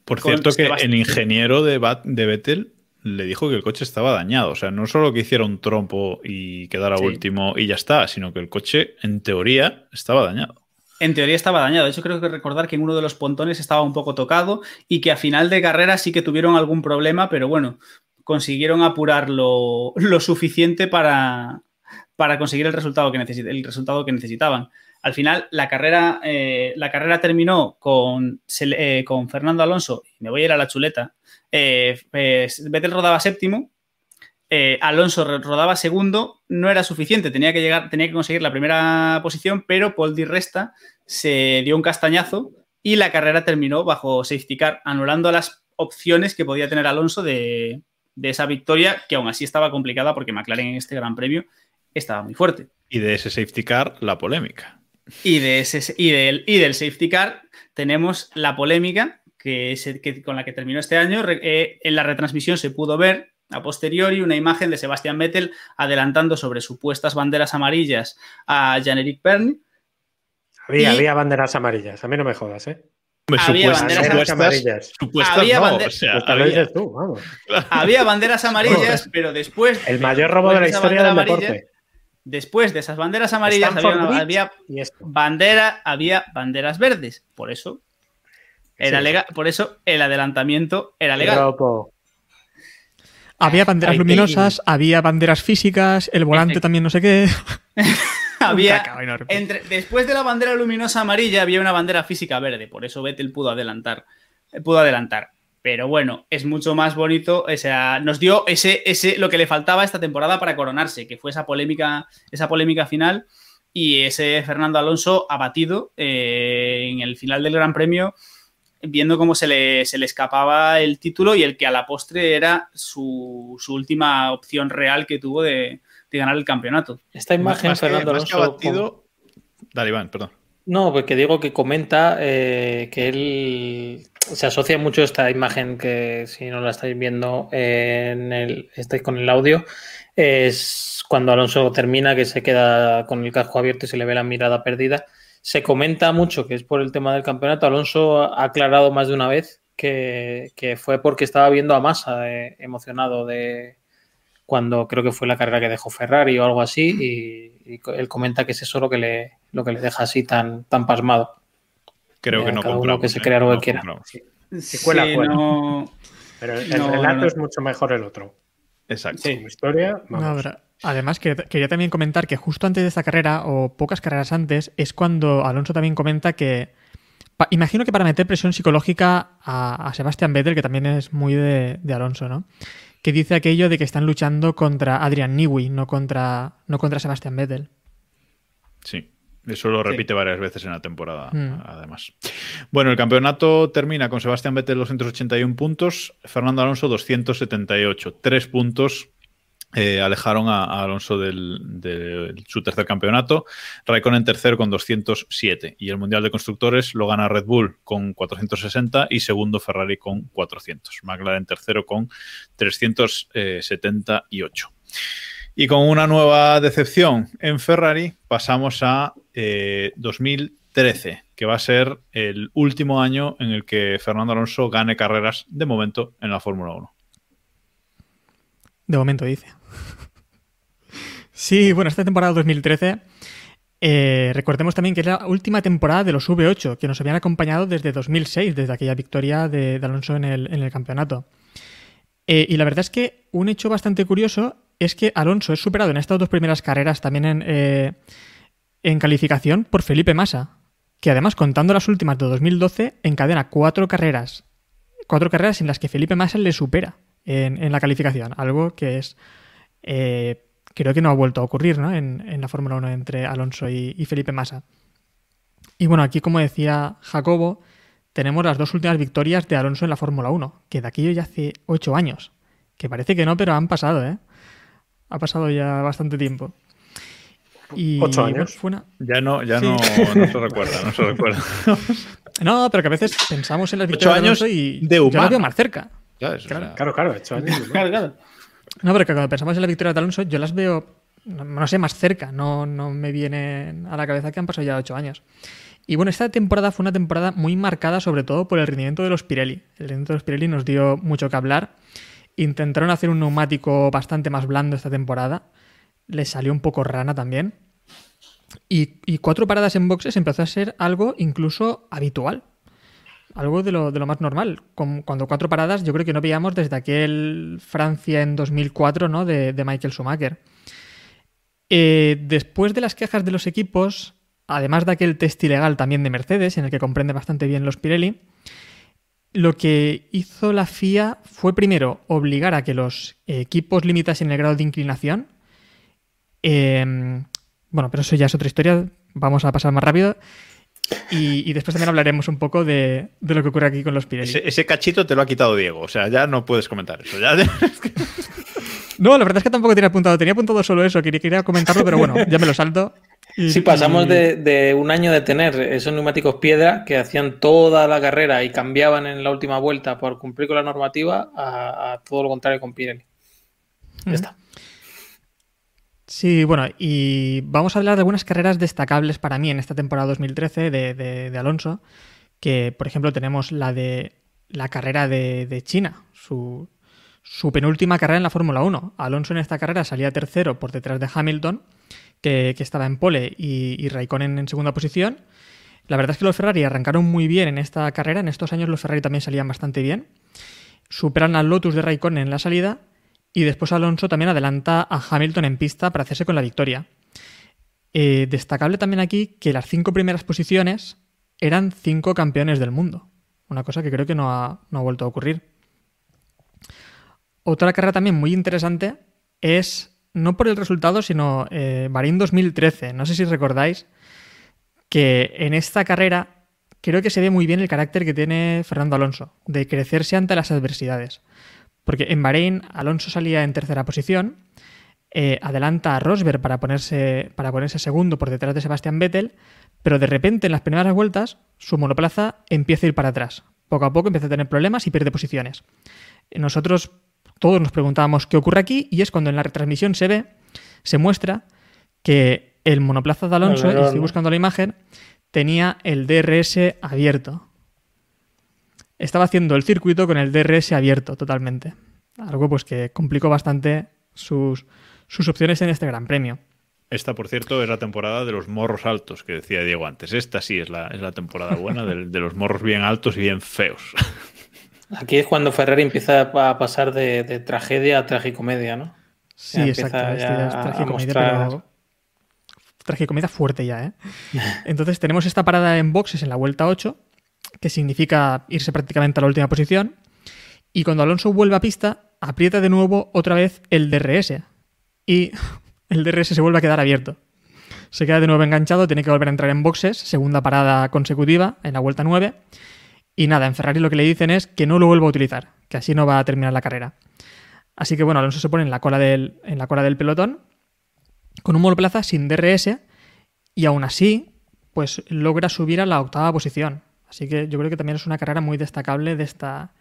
A: Por cierto, que el ingeniero de, de Vettel le dijo que el coche estaba dañado. O sea, no solo que hiciera un trompo y quedara último y ya está, sino que el coche, en teoría, estaba dañado.
E: En teoría estaba dañado. De hecho, creo que recordar que en uno de los pontones estaba un poco tocado y que a final de carrera sí que tuvieron algún problema, pero bueno, consiguieron apurar lo, suficiente para, para, conseguir el resultado, que el resultado que necesitaban. Al final, la carrera, eh, la carrera terminó con, eh, con, Fernando Alonso, me voy a ir a la chuleta, eh, pues, Vettel rodaba séptimo, Alonso rodaba segundo, no era suficiente, tenía que, llegar, tenía que conseguir la primera posición, pero Paul Di Resta se dio un castañazo y la carrera terminó bajo safety car, anulando las opciones que podía tener Alonso de, de esa victoria, que aún así estaba complicada porque McLaren en este Gran Premio estaba muy fuerte.
A: Y de ese safety car, la polémica.
E: Y, de ese, y, del, y del safety car tenemos la polémica que, con la que terminó este año. Eh, en la retransmisión se pudo ver a posteriori una imagen de Sebastián Vettel adelantando sobre supuestas banderas amarillas a Jan-Eric Perny.
D: Había, había banderas amarillas, a mí no me jodas, ¿eh?
E: había banderas amarillas. había, *laughs* había banderas amarillas, pero después.
D: El mayor robo de la historia del deporte.
E: Después de esas banderas amarillas había, bandera, había banderas verdes. Por eso era legal, por eso el adelantamiento era legal.
C: Había banderas luminosas, había banderas físicas, el volante también no sé qué. *laughs*
E: había entre, después de la bandera luminosa amarilla había una bandera física verde, por eso Vettel pudo adelantar. Pudo adelantar. Pero bueno, es mucho más bonito. O sea, nos dio ese, ese, lo que le faltaba esta temporada para coronarse, que fue esa polémica, esa polémica final y ese Fernando Alonso abatido eh, en el final del Gran Premio, viendo cómo se le, se le, escapaba el título y el que a la postre era su, su última opción real que tuvo de, de, ganar el campeonato.
B: Esta imagen, Fernando Alonso.
A: abatido... Dale, Iván, perdón.
B: No, porque digo que comenta eh, que él se asocia mucho esta imagen que si no la estáis viendo en el, estáis con el audio, es cuando Alonso termina que se queda con el casco abierto y se le ve la mirada perdida. Se comenta mucho que es por el tema del campeonato. Alonso ha aclarado más de una vez que, fue porque estaba viendo a Massa eh, emocionado de cuando creo que fue la carrera que dejó Ferrari o algo así y, él comenta que es eso lo que le, lo que le deja así tan, tan pasmado.
A: Creo que no compramos.
B: que se crea lo que quiera.
D: Si cuela, Pero el relato es mucho mejor el otro.
A: Exacto.
D: Sí. historia.
C: Además, quería también comentar que justo antes de esta carrera, o pocas carreras antes, es cuando Alonso también comenta que. imagino que para meter presión psicológica a, Sebastián Vettel, que también es muy de, de, Alonso, ¿no? Que dice aquello de que están luchando contra Adrian Newey, no contra, no contra Sebastián Vettel.
A: Sí. Eso lo repite varias veces en la temporada, mm. además. Bueno, el campeonato termina con Sebastián Vettel 281 puntos, Fernando Alonso 278. Tres puntos eh, alejaron a, Alonso de su tercer campeonato. Raikkonen tercero con 207. Y el Mundial de Constructores lo gana Red Bull con 460 y segundo Ferrari con 400. McLaren tercero con 378. Y con una nueva decepción en Ferrari pasamos a 2013, eh, que va a ser el último año en el que Fernando Alonso gane carreras de momento en la Fórmula 1.
C: De momento dice. sí, bueno, esta temporada 2013 Eh, recordemos también que es la última temporada de los V8, que nos habían acompañado desde 2006, desde aquella victoria de, Alonso en el, en el campeonato. Eh, y la verdad es que un hecho bastante curioso es que Alonso es superado en estas dos primeras carreras también en, eh, en calificación por Felipe Massa, que además contando las últimas de 2012 encadena cuatro carreras, cuatro carreras en las que Felipe Massa le supera en, la calificación, algo que es eh, creo que no ha vuelto a ocurrir ¿no? en, en, la Fórmula 1 entre Alonso y, y, Felipe Massa. Y bueno, aquí como decía Jacobo, tenemos las dos últimas victorias de Alonso en la Fórmula 1, que de aquello ya hace ocho años, que parece que no, pero han pasado, ¿eh? Ha pasado ya bastante tiempo.
D: Y, ¿Ocho años?
A: Fue una... Ya no, ya sí. no, no, se recuerda, no se recuerda. *laughs*
C: no, pero que a veces pensamos en las victorias de Alonso y
A: de
C: yo las veo más cerca.
D: Ya, claro. claro, claro, ocho años.
C: claro, claro. No, pero que cuando pensamos en la victoria de Alonso, yo las veo, no, no sé, más cerca. No, no me viene a la cabeza que han pasado ya ocho años. Y bueno, esta temporada fue una temporada muy marcada sobre todo por el rendimiento de los Pirelli. El rendimiento de los Pirelli nos dio mucho que hablar. Intentaron hacer un neumático bastante más blando esta temporada. Les salió un poco rana también. Y, cuatro paradas en boxes empezó a ser algo incluso habitual. Algo de lo, de lo más normal. Cuando cuatro paradas yo creo que no veíamos desde aquel Francia en 2004 ¿no? de, de Michael Schumacher. Eh, después de las quejas de los equipos, además de aquel test ilegal también de Mercedes, en el que comprende bastante bien los Pirelli, lo que hizo la FIA fue primero obligar a que los equipos limitasen el grado de inclinación. Eh, bueno, pero eso ya es otra historia, vamos a pasar más rápido. Y, y después también hablaremos un poco de, de, lo que ocurre aquí con los Pirelli.
A: Ese, ese, cachito te lo ha quitado Diego, o sea, ya no puedes comentar eso. Ya... *laughs*
C: no, la verdad es que tampoco tenía apuntado, tenía apuntado solo eso, quería, quería comentarlo, pero bueno, ya me lo salto.
B: Y, sí, pasamos y... de, de, un año de tener esos neumáticos piedra que hacían toda la carrera y cambiaban en la última vuelta por cumplir con la normativa a, a todo lo contrario con Pirelli. Ya está.
C: Sí, bueno, y vamos a hablar de algunas carreras destacables para mí en esta temporada 2013 de, de, de Alonso, que por ejemplo tenemos la de la carrera de, de China, su, su, penúltima carrera en la Fórmula 1. Alonso en esta carrera salía tercero por detrás de Hamilton, que, estaba en pole, y, y Raikkonen en segunda posición. La verdad es que los Ferrari arrancaron muy bien en esta carrera, en estos años los Ferrari también salían bastante bien. Superan al Lotus de Raikkonen en la salida y después Alonso también adelanta a Hamilton en pista para hacerse con la victoria. Eh, destacable también aquí que las cinco primeras posiciones eran cinco campeones del mundo. Una cosa que creo que no ha, no ha vuelto a ocurrir. Otra carrera también muy interesante es, no por el resultado, sino eh, Bahrein 2013. No sé si recordáis que en esta carrera creo que se ve muy bien el carácter que tiene Fernando Alonso, de crecerse ante las adversidades. Porque en Bahrein Alonso salía en tercera posición, eh, adelanta a Rosberg para ponerse, para ponerse segundo por detrás de Sebastián Vettel, pero de repente en las primeras vueltas su monoplaza empieza a ir para atrás. Poco a poco empieza a tener problemas y pierde posiciones. Nosotros todos nos preguntábamos qué ocurre aquí y es cuando en la retransmisión se ve, se muestra que el monoplaza de Alonso, no, no, no. y estoy buscando la imagen, tenía el DRS abierto estaba haciendo el circuito con el DRS abierto totalmente. Algo pues que complicó bastante sus, sus opciones en este Gran Premio.
A: Esta, por cierto, es la temporada de los morros altos que decía Diego antes. Esta sí es la, es la temporada buena de, de, los morros bien altos y bien feos. *laughs*
B: Aquí es cuando Ferrari empieza a pasar de, de tragedia a tragicomedia, ¿no?
C: Sí, exacto. Este ya es tragicomedia, mostrar... pero tragicomedia fuerte ya, ¿eh? *laughs* Entonces tenemos esta parada en boxes en la vuelta 8 que significa irse prácticamente a la última posición. Y cuando Alonso vuelve a pista, aprieta de nuevo otra vez el DRS. Y *laughs* el DRS se vuelve a quedar abierto. Se queda de nuevo enganchado, tiene que volver a entrar en boxes, segunda parada consecutiva en la vuelta 9. Y nada, en Ferrari lo que le dicen es que no lo vuelva a utilizar, que así no va a terminar la carrera. Así que bueno, Alonso se pone en la cola del, en la cola del pelotón, con un monoplaza sin DRS, y aún así, pues logra subir a la octava posición. Así que yo creo que también es una carrera muy destacable de esta,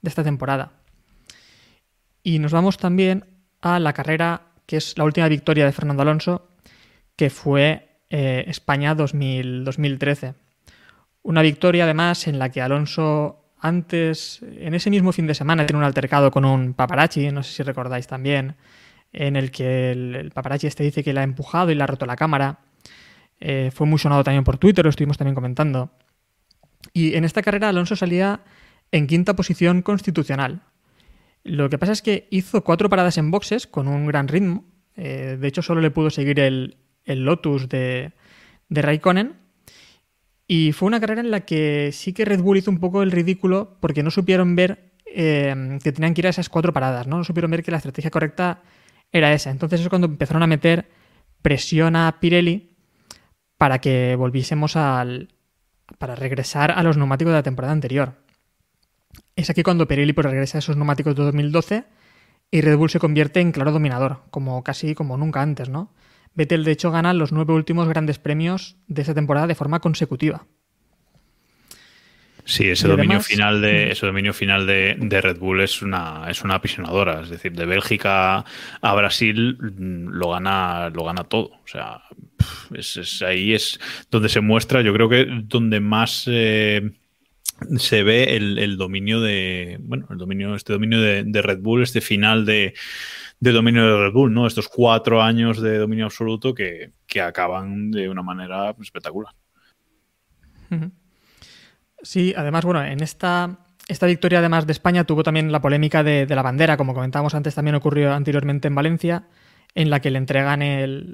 C: de esta temporada. Y nos vamos también a la carrera que es la última victoria de Fernando Alonso, que fue eh, España 2000, 2013. Una victoria además en la que Alonso antes, en ese mismo fin de semana, tiene un altercado con un paparazzi, no sé si recordáis también, en el que el, el paparazzi este dice que le ha empujado y le ha roto la cámara. Eh, fue muy sonado también por Twitter, lo estuvimos también comentando. Y en esta carrera Alonso salía en quinta posición constitucional. Lo que pasa es que hizo cuatro paradas en boxes con un gran ritmo. Eh, de hecho, solo le pudo seguir el, Lotus de, de Raikkonen. Y fue una carrera en la que sí que Red Bull hizo un poco el ridículo porque no supieron ver eh, que tenían que ir a esas cuatro paradas, ¿no? No supieron ver que la estrategia correcta era esa. Entonces es cuando empezaron a meter presión a Pirelli para que volviésemos al. para regresar a los neumáticos de la temporada anterior. Es aquí cuando Pirelli pues, regresa a esos neumáticos de 2012 y Red Bull se convierte en claro dominador, como casi como nunca antes, ¿no? Vettel de hecho gana los nueve últimos grandes premios de esa temporada de forma consecutiva.
A: Sí, ese dominio final de ese dominio final de, Red Bull es una es una apisionadora, es decir, de Bélgica a Brasil mm, lo gana lo gana todo, o sea, es, ahí es donde se muestra, yo creo que donde más eh, se ve el, dominio de bueno el dominio este dominio de, Red Bull, este final de, dominio de Red Bull, ¿no? Estos cuatro años de dominio absoluto que, acaban de una manera espectacular.
C: Sí, además, bueno, en esta, esta victoria, además de España, tuvo también la polémica de, la bandera, como comentábamos antes, también ocurrió anteriormente en Valencia, en la que le entregan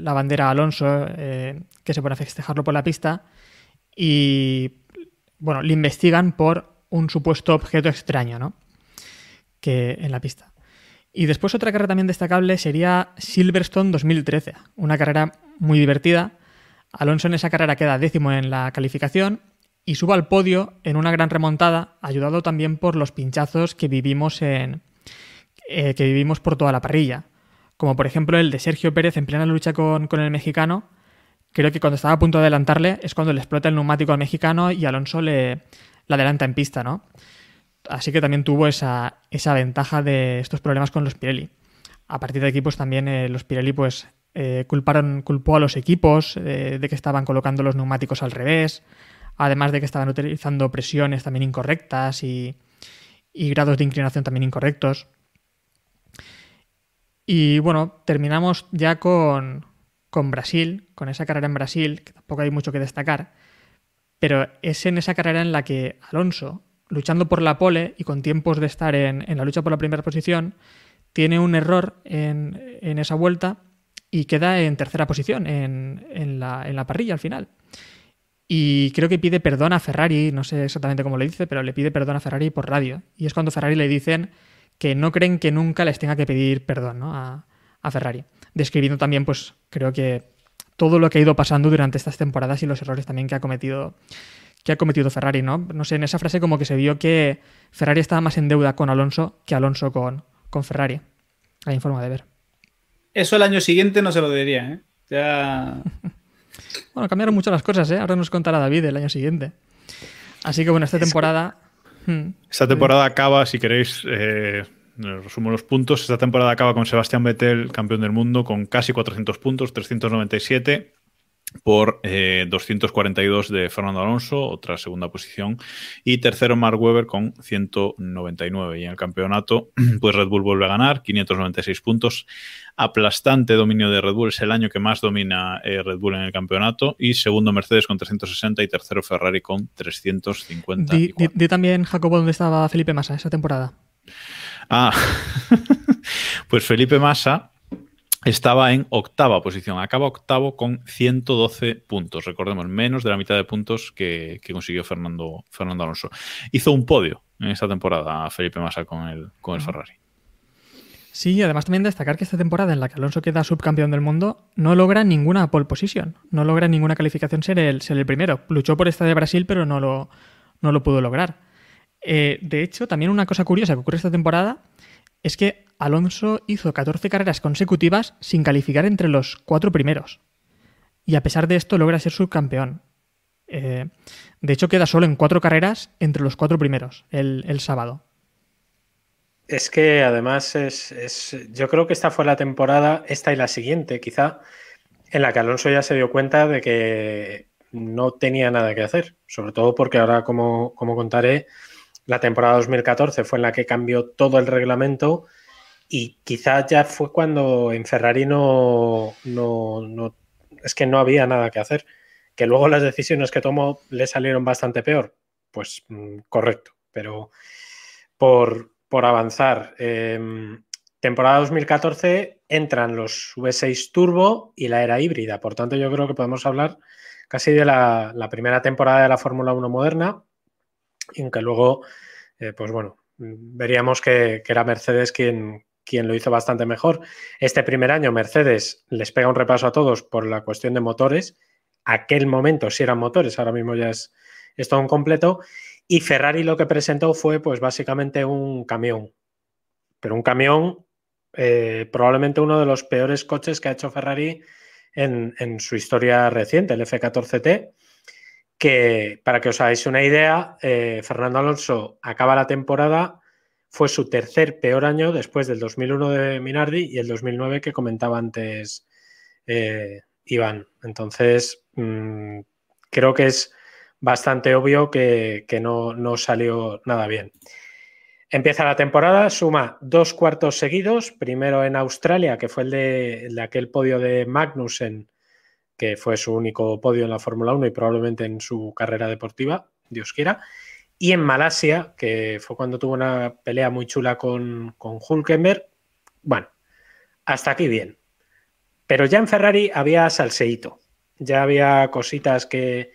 C: la bandera a Alonso, eh, que se pone a festejarlo por la pista, y bueno, le investigan por un supuesto objeto extraño, ¿no? Que en la pista. Y después otra carrera también destacable sería Silverstone 2013, una carrera muy divertida. Alonso en esa carrera queda décimo en la calificación y subo al podio en una gran remontada, ayudado también por los pinchazos que vivimos en eh, que vivimos por toda la parrilla, como por ejemplo el de Sergio Pérez en plena lucha con, el mexicano. Creo que cuando estaba a punto de adelantarle es cuando le explota el neumático al mexicano y Alonso le, adelanta en pista, ¿no? Así que también tuvo esa, esa ventaja de estos problemas con los Pirelli. A partir de aquí, pues también eh, los Pirelli pues, eh, culparon, culpó a los equipos de que estaban colocando los neumáticos al revés, además de que estaban utilizando presiones también incorrectas y, grados de inclinación también incorrectos. Y bueno, terminamos ya con, Brasil, con esa carrera en Brasil, que tampoco hay mucho que destacar, pero es en esa carrera en la que Alonso, luchando por la pole y con tiempos de estar en, la lucha por la primera posición, tiene un error en, esa vuelta y queda en tercera posición en, la, parrilla al final. Y creo que pide perdón a Ferrari, no sé exactamente cómo le dice, pero le pide perdón a Ferrari por radio. Y es cuando Ferrari le dicen que no creen que nunca les tenga que pedir perdón a, Ferrari. Describiendo también, pues creo que todo lo que ha ido pasando durante estas temporadas y los errores también que ha cometido que ha cometido Ferrari, ¿no? No sé, en esa frase como que se vio que Ferrari estaba más en deuda con Alonso que Alonso con, con Ferrari. Hay forma de ver.
E: Eso el año siguiente no se lo diría, ¿eh? Ya *laughs*
C: Bueno, cambiaron mucho las cosas, ¿eh? Ahora nos contará David el año siguiente. Así que bueno, esta temporada... *laughs*
A: Hmm. Esta temporada acaba, si queréis, eh, resumo los puntos. Esta temporada acaba con Sebastián Vettel, campeón del mundo, con casi 400 puntos, 397 por 242 eh, de Fernando Alonso, otra segunda posición, y tercero Mark Webber con 199. Y en el campeonato, *clears throat* pues Red Bull vuelve a ganar, 596 puntos, aplastante dominio de Red Bull, es el año que más domina eh, Red Bull en el campeonato, y segundo Mercedes con 360 y tercero Ferrari con 350.
C: Di, también, Jacobo, dónde estaba Felipe Massa esa temporada.
A: Ah, *laughs* pues Felipe Massa estaba en octava posición. Acaba octavo con 112 puntos. Recordemos, menos de la mitad de puntos que, consiguió Fernando, Fernando Alonso. Hizo un podio en esta temporada Felipe Massa con el, con el Ferrari.
C: Sí, además también destacar que esta temporada en la que Alonso queda subcampeón del mundo no logra ninguna pole position, no logra ninguna calificación ser el, ser el primero. Luchó por esta de Brasil, pero no lo, no lo pudo lograr. Eh, de hecho, también una cosa curiosa que ocurre esta temporada es que Alonso hizo 14 carreras consecutivas sin calificar entre los cuatro primeros. Y a pesar de esto logra ser subcampeón. Eh, de hecho, queda solo en cuatro carreras entre los cuatro primeros el, sábado.
D: Es que además es, Yo creo que esta fue la temporada, esta y la siguiente, quizá, en la que Alonso ya se dio cuenta de que no tenía nada que hacer. Sobre todo porque ahora, como, como contaré, la temporada 2014 fue en la que cambió todo el reglamento y quizás ya fue cuando en Ferrari no, no, es que no había nada que hacer. Que luego las decisiones que tomó le salieron bastante peor. Pues mm, correcto, pero por, por avanzar. em, temporada 2014 entran los V6 Turbo y la era híbrida. Por tanto, yo creo que podemos hablar casi de la, la primera temporada de la Fórmula 1 moderna. Y aunque luego, eh, pues bueno, veríamos que, que era Mercedes quien, quien lo hizo bastante mejor. Este primer año Mercedes les pega un repaso a todos por la cuestión de motores. Aquel momento sí eran motores, ahora mismo ya es, es todo un completo. Y Ferrari lo que presentó fue pues básicamente un camión. Pero un camión, eh, probablemente uno de los peores coches que ha hecho Ferrari en, en su historia reciente, el F14T. Que para que os hagáis una idea, eh, Fernando Alonso acaba la temporada fue su tercer peor año después del 2001 de Minardi y el 2009 que comentaba antes eh, Iván. Entonces, mmm, creo que es bastante obvio que, no, salió nada bien. Empieza la temporada, suma dos cuartos seguidos, primero en Australia, que fue el de, el de aquel podio de Magnussen, que fue su único podio en la Fórmula 1 y probablemente en su carrera deportiva, Dios quiera. Y en Malasia, que fue cuando tuvo una pelea muy chula con, con Hulkenberg. Bueno, hasta aquí bien. Pero ya en Ferrari había salseíto. Ya había cositas que,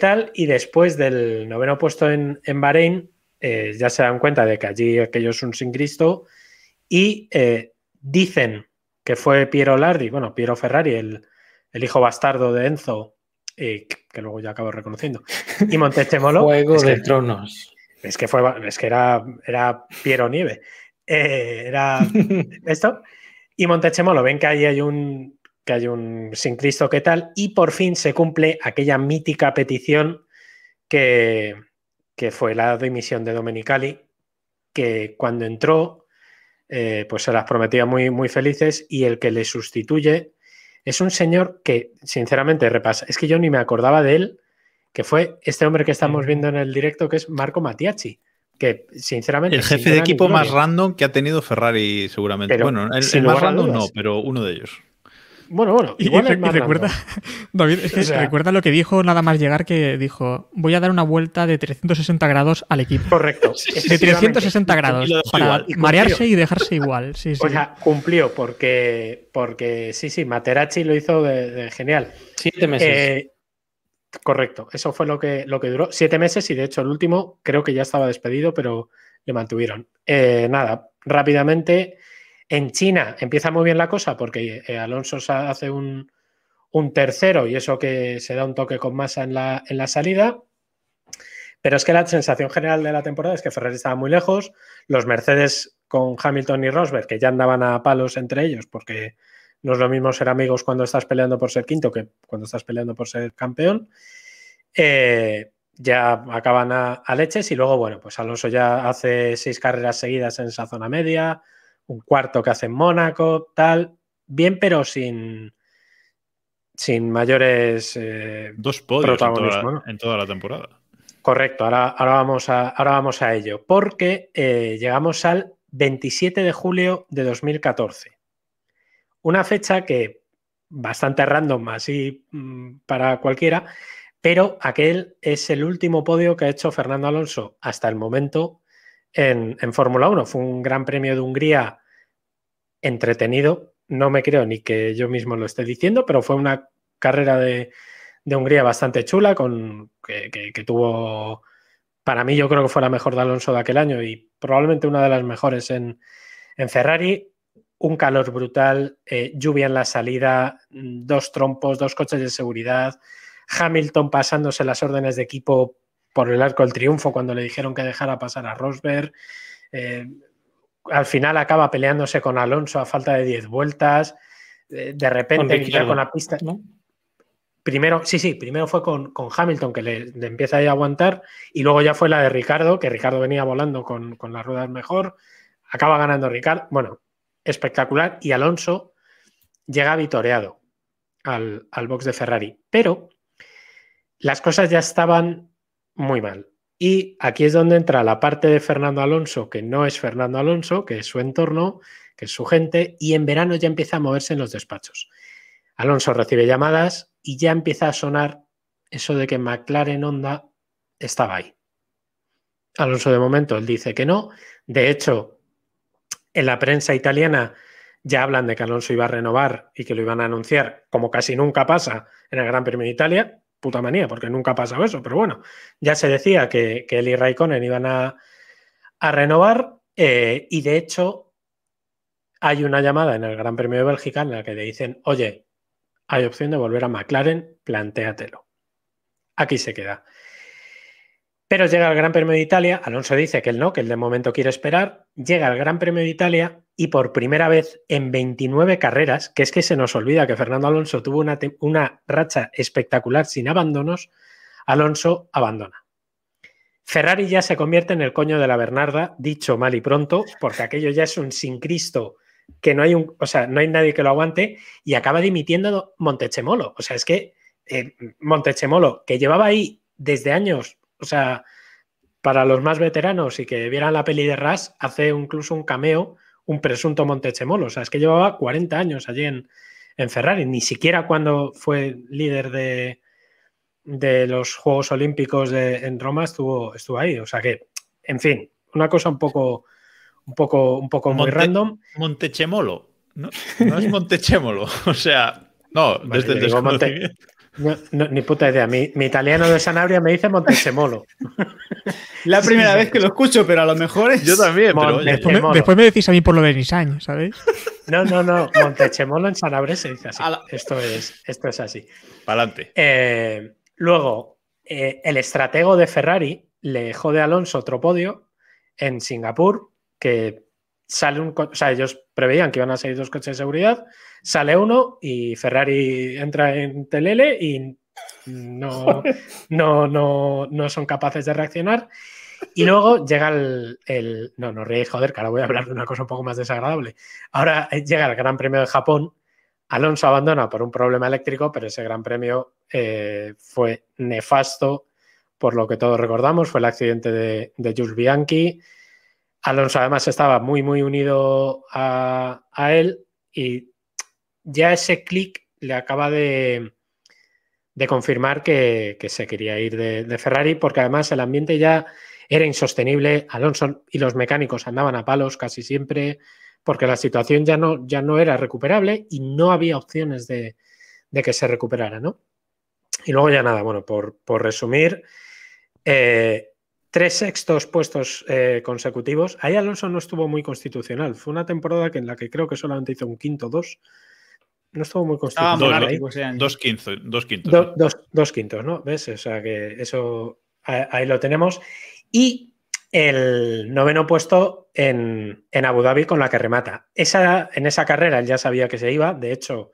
D: tal. Y después del noveno puesto en, en Bahrein, eh, ya se dan cuenta de que allí aquello es un sin Cristo. Y eh, dicen que fue Piero Lardi, bueno, Piero Ferrari, el, el hijo bastardo de Enzo, eh, que luego ya acabo reconociendo. Y *laughs* Montechemolo.
B: Juego
D: es
B: de
D: que,
B: tronos.
D: Es que fue, es que era, era Piero Nieve. Eh, era *laughs* esto. Y Montechemolo, ven que ahí hay un que hay un sin Cristo que tal, y por fin se cumple aquella mítica petición que, que fue la dimisión de Domenicali, que cuando entró, eh, pues se las prometía muy, muy felices, y el que le sustituye es un señor que, sinceramente, repasa. Es que yo ni me acordaba de él, que fue este hombre que estamos viendo en el directo, que es Marco Matiachi. Que, sinceramente.
A: El jefe de equipo más random que ha tenido Ferrari, seguramente.
D: Pero,
A: bueno, el, el más random no, pero uno de ellos.
D: Bueno, bueno,
C: igual y, y recuerda, *laughs* David, es que o sea, recuerda lo que dijo nada más llegar, que dijo, voy a dar una vuelta de 360 grados al equipo.
D: Correcto. *laughs*
C: De 360 grados, para igual. y marearse y dejarse igual. Sí, sí.
D: O sea, cumplió, porque, porque sí, sí, Materachi lo hizo de, de genial.
B: Siete meses.
D: Eh, correcto, eso fue lo que, lo que duró. Siete meses y de hecho el último creo que ya estaba despedido, pero le mantuvieron. Eh, nada, rápidamente en China empieza muy bien la cosa porque eh, Alonso hace un, tercero y eso que se da un toque con masa en la, en la, salida. Pero es que la sensación general de la temporada es que Ferrari estaba muy lejos. Los Mercedes con Hamilton y Rosberg, que ya andaban a palos entre ellos, porque no es lo mismo ser amigos cuando estás peleando por ser quinto que cuando estás peleando por ser campeón. Eh, ya acaban a, a, leches y luego, bueno, pues Alonso ya hace seis carreras seguidas en esa zona media, un cuarto que hace en Mónaco, tal, bien, pero sin, sin mayores eh,
A: dos podios en toda, la, en toda, la, temporada.
D: Correcto, ahora, ahora, vamos, a, ahora vamos a ello, porque eh, llegamos al 27 de julio de 2014. Una fecha que bastante random, así mmm, para cualquiera, pero aquel es el último podio que ha hecho Fernando Alonso hasta el momento en, Fórmula 1. Fue un gran premio de Hungría entretenido. No me creo ni que yo mismo lo esté diciendo, pero fue una carrera de, Hungría bastante chula, con, que, tuvo, para mí yo creo que fue la mejor de Alonso de aquel año y probablemente una de las mejores en, en Ferrari. Un calor brutal, eh, lluvia en la salida, dos trompos, dos coches de seguridad, Hamilton pasándose las órdenes de equipo por el arco del triunfo cuando le dijeron que dejara pasar a Rosberg. Eh, al final acaba peleándose con Alonso a falta de 10 vueltas. Eh, de repente, con, con la pista. ¿no? Primero, sí, sí, primero fue con, con Hamilton que le, le, empieza a aguantar y luego ya fue la de Ricardo, que Ricardo venía volando con, con las ruedas mejor. Acaba ganando Ricardo. Bueno, espectacular. Y Alonso llega vitoreado al, al box de Ferrari. Pero las cosas ya estaban muy mal. Y aquí es donde entra la parte de Fernando Alonso, que no es Fernando Alonso, que es su entorno, que es su gente, y en verano ya empieza a moverse en los despachos. Alonso recibe llamadas y ya empieza a sonar eso de que McLaren Honda estaba ahí. Alonso de momento él dice que no. De hecho, en la prensa italiana ya hablan de que Alonso iba a renovar y que lo iban a anunciar, como casi nunca pasa en el Gran Premio de Italia. Puta manía, porque nunca ha pasado eso, pero bueno, ya se decía que, él y Raikkonen iban a, a renovar eh, y de hecho hay una llamada en el Gran Premio de Bélgica en la que le dicen, oye, hay opción de volver a McLaren, plantéatelo. Aquí se queda. Pero llega el Gran Premio de Italia, Alonso dice que él no, que él de momento quiere esperar, llega el Gran Premio de Italia y por primera vez en 29 carreras, que es que se nos olvida que Fernando Alonso tuvo una, una racha espectacular sin abandonos, Alonso abandona. Ferrari ya se convierte en el coño de la Bernarda, dicho mal y pronto, porque aquello ya es un sin Cristo que no hay un, o sea, no hay nadie que lo aguante y acaba dimitiendo Montechemolo. O sea, es que eh, Montechemolo, que llevaba ahí desde años o sea, para los más veteranos y que vieran la peli de Ras, hace incluso un cameo, un presunto Montechemolo. O sea, es que llevaba 40 años allí en, Ferrari, ni siquiera cuando fue líder de, de los Juegos Olímpicos de, en Roma estuvo, estuvo ahí. O sea que, en fin, una cosa un poco, un poco, un poco muy random.
A: Montechemolo. No, no es Montechemolo. *laughs* O sea, no, desde el desconocimiento.
D: No, ni puta idea. Mi, italiano de Sanabria me dice Montechemolo. *laughs*
E: La primera vez que lo escucho, pero a lo mejor es.
A: Yo también, pero
C: después, me, decís a mí por lo de Nissan, ¿sabéis? *laughs*
D: No, no, no. Montechemolo en Sanabria se dice así. Esto es, esto es así.
A: Para adelante.
D: Eh, luego, eh, el estratego de Ferrari le jode a Alonso otro podio en Singapur, que sale un. O sea, ellos preveían que iban a salir dos coches de seguridad sale uno y Ferrari entra en Telele y no, no, no, no son capaces de reaccionar. Y luego llega el, No, no reí, joder, que ahora voy a hablar de una cosa un poco más desagradable. Ahora llega el Gran Premio de Japón. Alonso abandona por un problema eléctrico, pero ese Gran Premio eh, fue nefasto por lo que todos recordamos. Fue el accidente de, de Jules Bianchi. Alonso además estaba muy, muy unido a, él y ya ese clic le acaba de, confirmar que, se quería ir de, Ferrari, porque además el ambiente ya era insostenible. Alonso y los mecánicos andaban a palos casi siempre, porque la situación ya no, ya no era recuperable y no había opciones de, que se recuperara, ¿no? Y luego ya nada, bueno, por, resumir, eh, tres sextos puestos eh, consecutivos. Ahí Alonso no estuvo muy constitucional. Fue una temporada que en la que creo que solamente hizo un quinto, dos no estuvo muy constitucional.
A: dos, quintos, dos quintos.
D: dos, quintos, ¿no? ¿Ves? O sea que eso ahí lo tenemos. Y el noveno puesto en, Abu Dhabi con la que remata. Esa, en esa carrera él ya sabía que se iba. De hecho,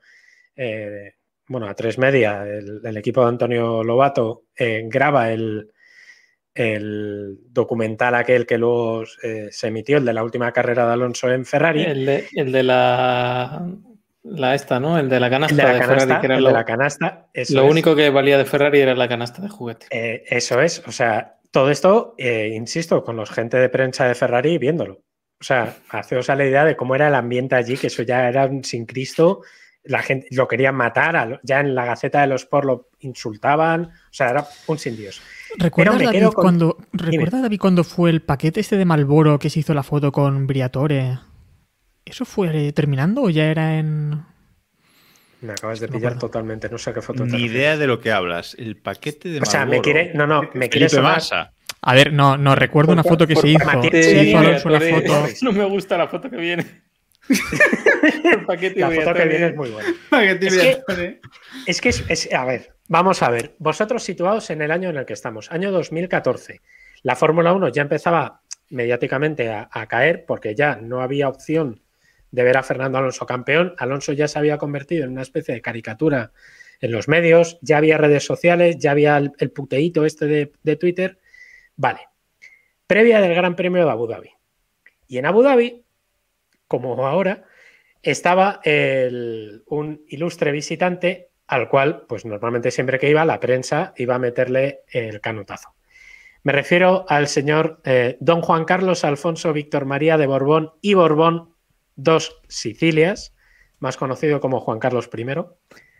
D: eh, bueno, a tres media, el, equipo de Antonio Lobato eh, graba el, el, documental aquel que luego eh, se emitió, el de la última carrera de Alonso en Ferrari.
B: el de la la esta, ¿no? El de la canasta de,
D: la canasta, Ferrari, lo, la canasta.
B: lo único que valía de Ferrari era la canasta de juguete.
D: Eh, eso es, o sea, todo esto, eh, insisto, con los gente de prensa de Ferrari viéndolo. O sea, haceos a la idea de cómo era el ambiente allí, que eso ya era sin Cristo, la gente lo querían matar, ya en la Gaceta de los Por lo insultaban, o sea, era un sin Dios.
C: ¿Recuerdas, David, cuando, ¿recuerda David, cuando fue el paquete este de Malboro que se hizo la foto con Briatore? ¿Eso fue terminando o ya era en.?
D: Me acabas de pillar totalmente, no sé qué foto.
A: Ni idea de lo que hablas. El paquete de.
D: O sea, me quiere. No, no, me quiere sonar.
C: A ver, no, no recuerdo una foto que se hizo.
B: foto. *laughs* No me gusta la foto que viene. *laughs*
D: el paquete la foto que viene es muy buena. es que, es que a ver, vamos a ver. Vosotros situados en el año en el que estamos, año 2014. La Fórmula 1 ya empezaba mediáticamente a, caer porque ya no había opción de ver a Fernando Alonso campeón. Alonso ya se había convertido en una especie de caricatura en los medios, ya había redes sociales, ya había el, puteíto este de, Twitter. Vale. Previa del Gran Premio de Abu Dhabi. Y en Abu Dhabi, como ahora, estaba un ilustre visitante al cual, pues normalmente siempre que iba, la prensa iba a meterle el canutazo. Me refiero al señor eh, don Juan Carlos Alfonso Víctor María de Borbón y Borbón dos Sicilias, más conocido como Juan Carlos I,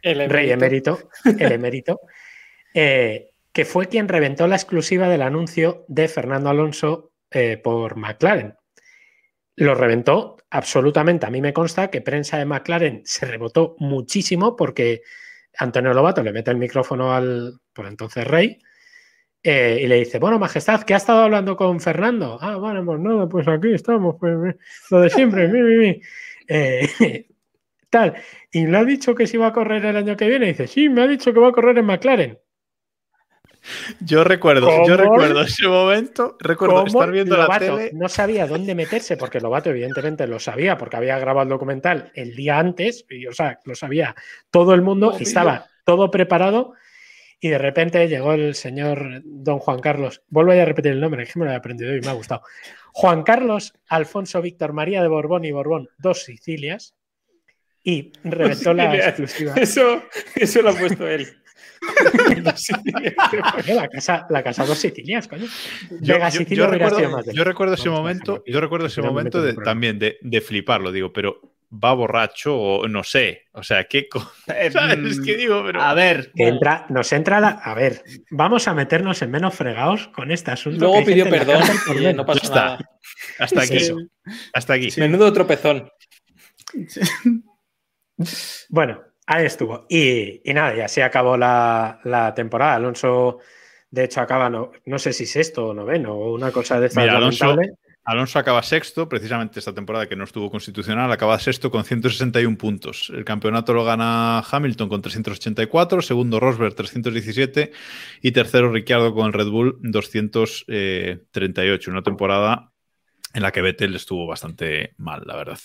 D: el rey emérito, el emérito. *laughs* eh, que fue quien reventó la exclusiva del anuncio de Fernando Alonso eh, por McLaren. Lo reventó absolutamente. A mí me consta que prensa de McLaren se rebotó muchísimo porque Antonio Lobato le mete el micrófono al, por entonces rey, eh, y le dice, bueno, Majestad, ¿qué ha estado hablando con Fernando? Ah, bueno, pues nada, pues aquí estamos, pues lo de siempre, mi, mi, mi. Eh, *laughs* tal. Y le ha dicho que se iba a correr el año que viene. Dice, sí, me ha dicho que va a correr en McLaren.
A: Yo recuerdo,
D: ¿Cómo?
A: yo recuerdo ese momento, recuerdo
D: ¿Cómo
A: estar viendo la tele.
D: No sabía dónde meterse, porque Lobato, evidentemente, lo sabía, porque había grabado el documental el día antes, y o sea, lo sabía todo el mundo, y estaba todo preparado. Y de repente llegó el señor don Juan Carlos. Vuelvo a repetir el nombre, que me lo he aprendido y me ha gustado. Juan Carlos Alfonso Víctor María de Borbón y Borbón, dos Sicilias, y reventó la exclusiva.
B: Eso, eso lo ha puesto él. *laughs*
D: La casa, la casa dos Sicilias, coño.
A: Yo, recuerdo, yo ese
D: Vamos,
A: momento, yo recuerdo ese momento de, también de, de fliparlo, digo, pero va borracho o no sé, o sea, qué *laughs*
E: Eh,
A: ¿sabes?
E: mm,
A: Es que digo, pero
E: A ver,
D: Que entra, nos entra la. A ver, vamos a meternos en menos fregados con este asunto.
B: Luego pidió perdón
D: por
B: y no
A: está.
B: nada.
A: hasta aquí,
D: Sí.
A: hasta aquí.
B: Menudo tropezón.
D: Bueno, ahí estuvo. Y, y nada, y así acabó la, la temporada. Alonso, de hecho, acaba, no, no sé si sexto o noveno o una cosa de estas
A: Mira, Alonso. Alonso acaba sexto, precisamente esta temporada que no estuvo constitucional, acaba sexto con 161 puntos. El campeonato lo gana Hamilton con 384, segundo Rosberg 317 y tercero Ricciardo con el Red Bull 238. Una temporada en la que Vettel estuvo bastante mal, la verdad.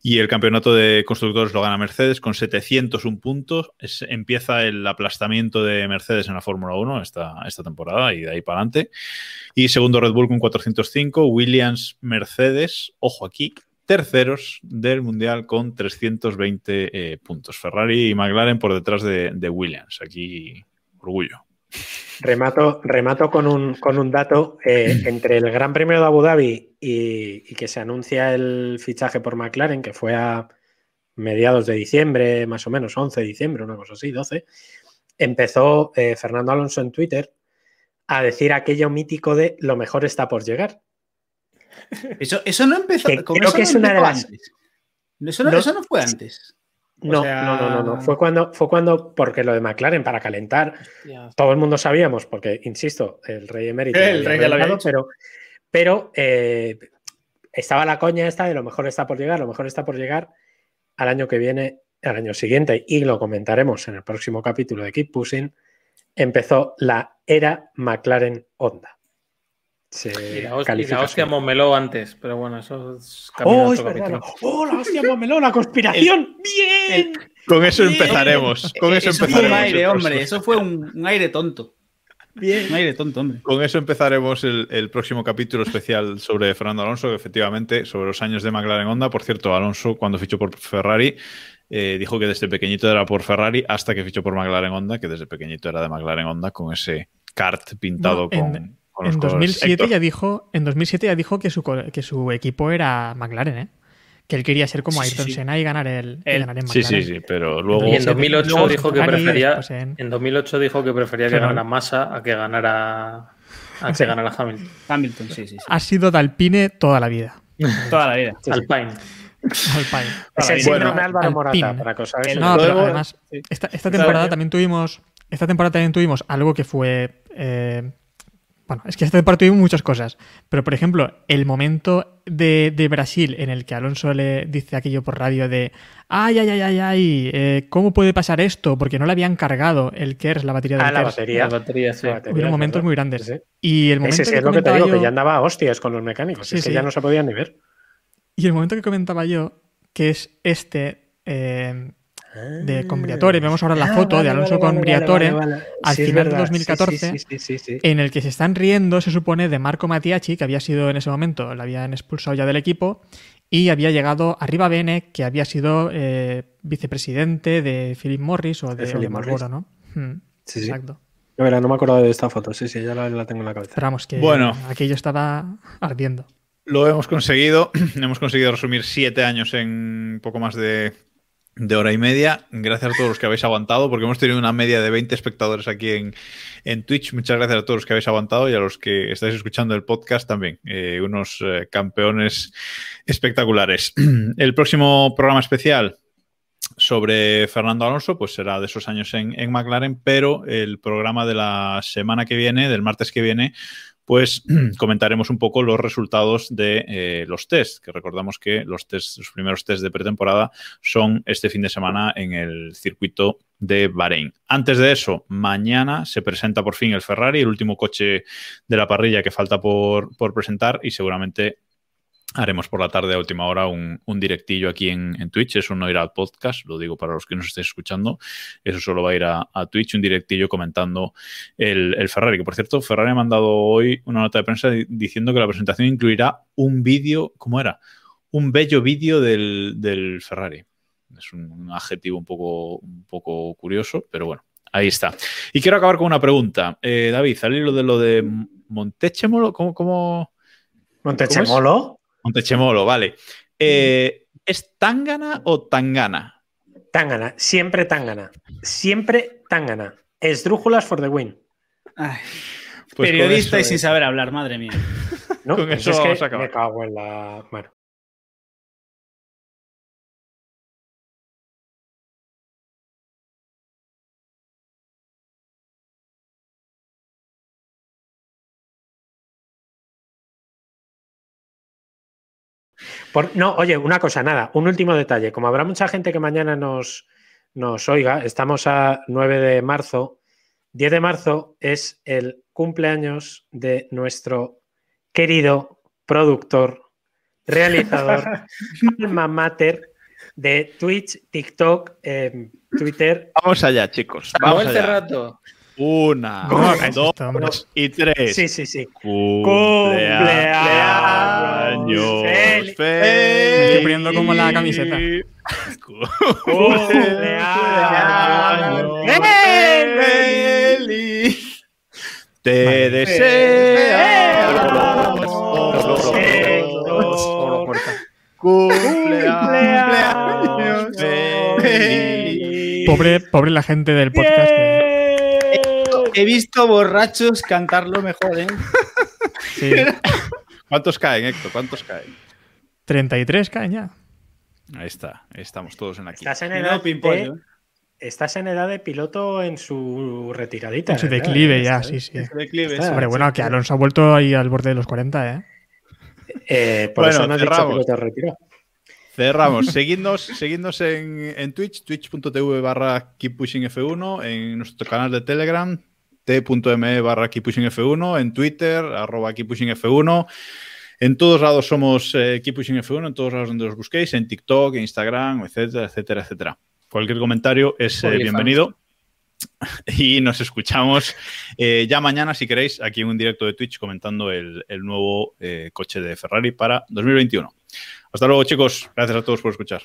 A: Y el campeonato de constructores lo gana Mercedes con 701 puntos. Empieza el aplastamiento de Mercedes en la Fórmula 1 esta, esta temporada y de ahí para adelante. Y segundo Red Bull con 405, Williams, Mercedes, ojo aquí, terceros del Mundial con 320 eh, puntos. Ferrari y McLaren por detrás de, de Williams. Aquí, orgullo.
D: Remato, remato con, un, con un dato. eh, *clears throat* entre el Gran Premio de Abu Dhabi y, y que se anuncia el fichaje por McLaren, que fue a mediados de diciembre, más o menos, 11 de diciembre, una cosa así, 12, empezó eh, Fernando Alonso en Twitter a decir aquello mítico de lo mejor está por llegar.
E: eso, eso no empezó.
D: Que creo
E: eso
D: que
E: no
D: es una de las-.
E: Eso no,
D: No-
E: eso no fue antes.
D: No,
E: sea-
D: no, no, no, no. Fue cuando, fue cuando, porque lo de McLaren para calentar, todo el mundo sabíamos, porque, insisto, el rey emérito
E: El rey ya lo había
D: reventado, pero, pero eh, estaba la coña esta de lo mejor está por llegar, lo mejor está por llegar al año que viene, al año siguiente, y lo comentaremos en el próximo capítulo de Keep Pushing, empezó la era McLaren Honda.
B: Y la, hostia, y
D: califica
B: la hostia
D: así.
B: Momeló antes, pero bueno, eso es
D: ¡Oh, es
B: otro
D: verdad!
B: capítulo.
D: ¡Oh, la hostia Momeló, la conspiración! ¡Bien!
A: Con eso
E: Bien.
A: empezaremos. Con eso,
E: eso fue un
A: empezaremos.
E: aire, hombre. Eso fue un, un aire tonto.
D: Bien.
E: Un aire tonto, hombre.
A: Con eso empezaremos el, el próximo capítulo especial sobre Fernando Alonso, efectivamente, sobre los años de McLaren Honda. Por cierto, Alonso, cuando fichó por Ferrari, eh, dijo que desde pequeñito era por Ferrari hasta que fichó por McLaren Honda, que desde pequeñito era de McLaren Honda con ese kart pintado
C: No, en-
A: con, con los
C: En
A: colores.
C: 2007
A: Héctor.
C: ya dijo, en 2007 ya dijo que su, que su equipo era McLaren, ¿eh? Que él quería ser como
E: Sí, sí,
C: Ayrton
E: sí.
C: Senna y ganar el, y
E: Él-
C: ganar en
A: Sí,
C: McLaren.
A: sí, sí, pero luego.
B: Y en
C: Sí,
B: 2008
C: luego
B: dijo que prefería
C: en-
B: en 2008 dijo que prefería que ganara Massa a que ganara a que ganara Hamilton.
E: Hamilton, sí, sí, sí.
C: Ha sido Dalpine toda la vida. *laughs*
E: Toda la vida.
D: Sí, sí.
B: Alpine.
C: Alpine. *laughs*
D: Es el
E: Bueno,
D: síndrome Álvaro
C: Alpine.
D: Morata, para
E: El-
D: una
C: No, pero
A: Luego-
C: además,
E: sí.
C: esta, esta temporada también tuvimos. Esta temporada también tuvimos algo que fue. eh, bueno, es que esta temporada tuvimos muchas cosas. Pero, por ejemplo, el momento de, de Brasil en el que Alonso le dice aquello por radio de. Ay, ay, ay, ay, ay, eh, ¿cómo puede pasar esto? Porque no le habían cargado el KERS, la batería del
D: Ah, la
C: KERS.
D: batería.
B: La batería, sí.
D: La batería,
C: Hubieron
D: es
C: momentos muy grandes.
D: Sí, sí.
C: Y el momento
D: Ese sí es
C: que
D: lo que te
C: comentaba
D: digo,
C: yo,
D: que ya andaba a hostias con los mecánicos.
C: Sí,
D: es que ya no se podían ni ver.
C: Y el momento que comentaba yo, que es este eh, de con Briatore, vemos ahora la
D: Ah,
C: foto de Alonso
D: vale,
C: con
D: vale,
C: Briatore,
D: vale, vale.
C: al
D: Sí,
C: final de
D: verdad. Sí,
C: 2014,
D: sí, sí, sí, sí, sí.
C: en el que se están riendo, se supone, de Marco Matiachi, que había sido en ese momento, le habían expulsado ya del equipo, y había llegado arriba Bene, que había sido eh, vicepresidente de Philip Morris o de,
D: De
C: de Marlboro,
D: Morris.
C: ¿no? Hmm,
D: Sí, sí.
C: Exacto.
D: De verdad, no me acuerdo de esta foto. Sí, sí, ya la, la tengo en la cabeza.
C: Pero vamos, que
A: Bueno.
C: aquello estaba ardiendo.
A: Lo hemos conseguido. *clears throat* hemos conseguido resumir siete años en poco más de de hora y media. Gracias a todos los que habéis aguantado, porque hemos tenido una media de 20 espectadores aquí en, en Twitch. Muchas gracias a todos los que habéis aguantado y a los que estáis escuchando el podcast también. Eh, unos eh, campeones espectaculares. *clears throat* El próximo programa especial sobre Fernando Alonso, pues será de esos años en, en McLaren, pero el programa de la semana que viene, del martes que viene, pues *clears throat* comentaremos un poco los resultados de eh, los tests, que recordamos que los, test, los primeros test de pretemporada son este fin de semana en el circuito de Bahrein. Antes de eso, mañana se presenta por fin el Ferrari, el último coche de la parrilla que falta por presentar y seguramente haremos por la tarde a última hora un, un directillo aquí en, en, Twitch. Eso no irá al podcast, lo digo para los que nos estéis escuchando. Eso solo va a ir a, a Twitch, un directillo comentando el, el, Ferrari. Que por cierto, Ferrari ha mandado hoy una nota de prensa diciendo que la presentación incluirá un vídeo, ¿cómo era? Un bello vídeo del, del, Ferrari. Es un, un adjetivo un poco, un poco curioso, pero bueno. Ahí está. Y quiero acabar con una pregunta. Eh, David, al hilo de lo de Montechemolo, ¿cómo? cómo
D: ¿Montechemolo?
A: Montechemolo, vale. Eh, ¿Es Tangana o Tangana?
D: Tangana, siempre Tangana. Siempre Tangana. Esdrújulas for the win.
E: Ay, pues periodista y sin saber hablar, madre mía.
D: No, con eso es que me cago en la. Bueno. Por, no, oye, una cosa, nada, un último detalle. Como habrá mucha gente que mañana nos, nos oiga, estamos a 9 de marzo. 10 de marzo es el cumpleaños de nuestro querido productor, realizador, *laughs* alma mater de Twitch, TikTok, eh, Twitter.
A: Vamos allá, chicos. Vamos allá. rato. Una, dos
D: estamos.
A: y tres.
D: Sí, sí, sí.
A: Cumpleaños
D: Feliz.
A: feliz.
C: Me estoy poniendo como la camiseta. *laughs*
A: Cumpleaños feliz. Te deseamos cumpleaños feliz.
C: Pobre, pobre la gente del podcast. que-
E: He visto borrachos cantarlo mejor, ¿eh?
C: sí, *laughs*
A: ¿Cuántos caen, Héctor? ¿Cuántos caen?
C: 33 caen ya.
A: Ahí está, ahí estamos todos en aquí.
D: Estás en edad de, estás en edad de piloto en su retiradita.
C: En su
D: ¿verdad?
C: declive ya, sí, sí.
E: Ese declive,
D: Está.
E: sí.
C: Hombre, bueno, que Alonso ha vuelto ahí al borde de los 40, ¿eh?
D: Eh, por
A: Bueno,
D: eso no has dicho
A: cerramos.
D: piloto retirado.
A: Cerramos. *laughs* Seguidnos, seguidnos en, en Twitch, twitch.tv barra Keep Pushing F1, en nuestro canal de Telegram, t.me barra Keep Pushing F1, en Twitter, arroba Keep Pushing F1. En todos lados somos eh, Keep Pushing F1, en todos lados donde os busquéis, en TikTok, en Instagram, etcétera, etcétera, etcétera. Cualquier comentario es eh, bienvenido. *laughs* Y nos escuchamos eh, ya mañana, si queréis, aquí en un directo de Twitch comentando el, el nuevo eh, coche de Ferrari para 2021. Hasta luego, chicos. Gracias a todos por escuchar.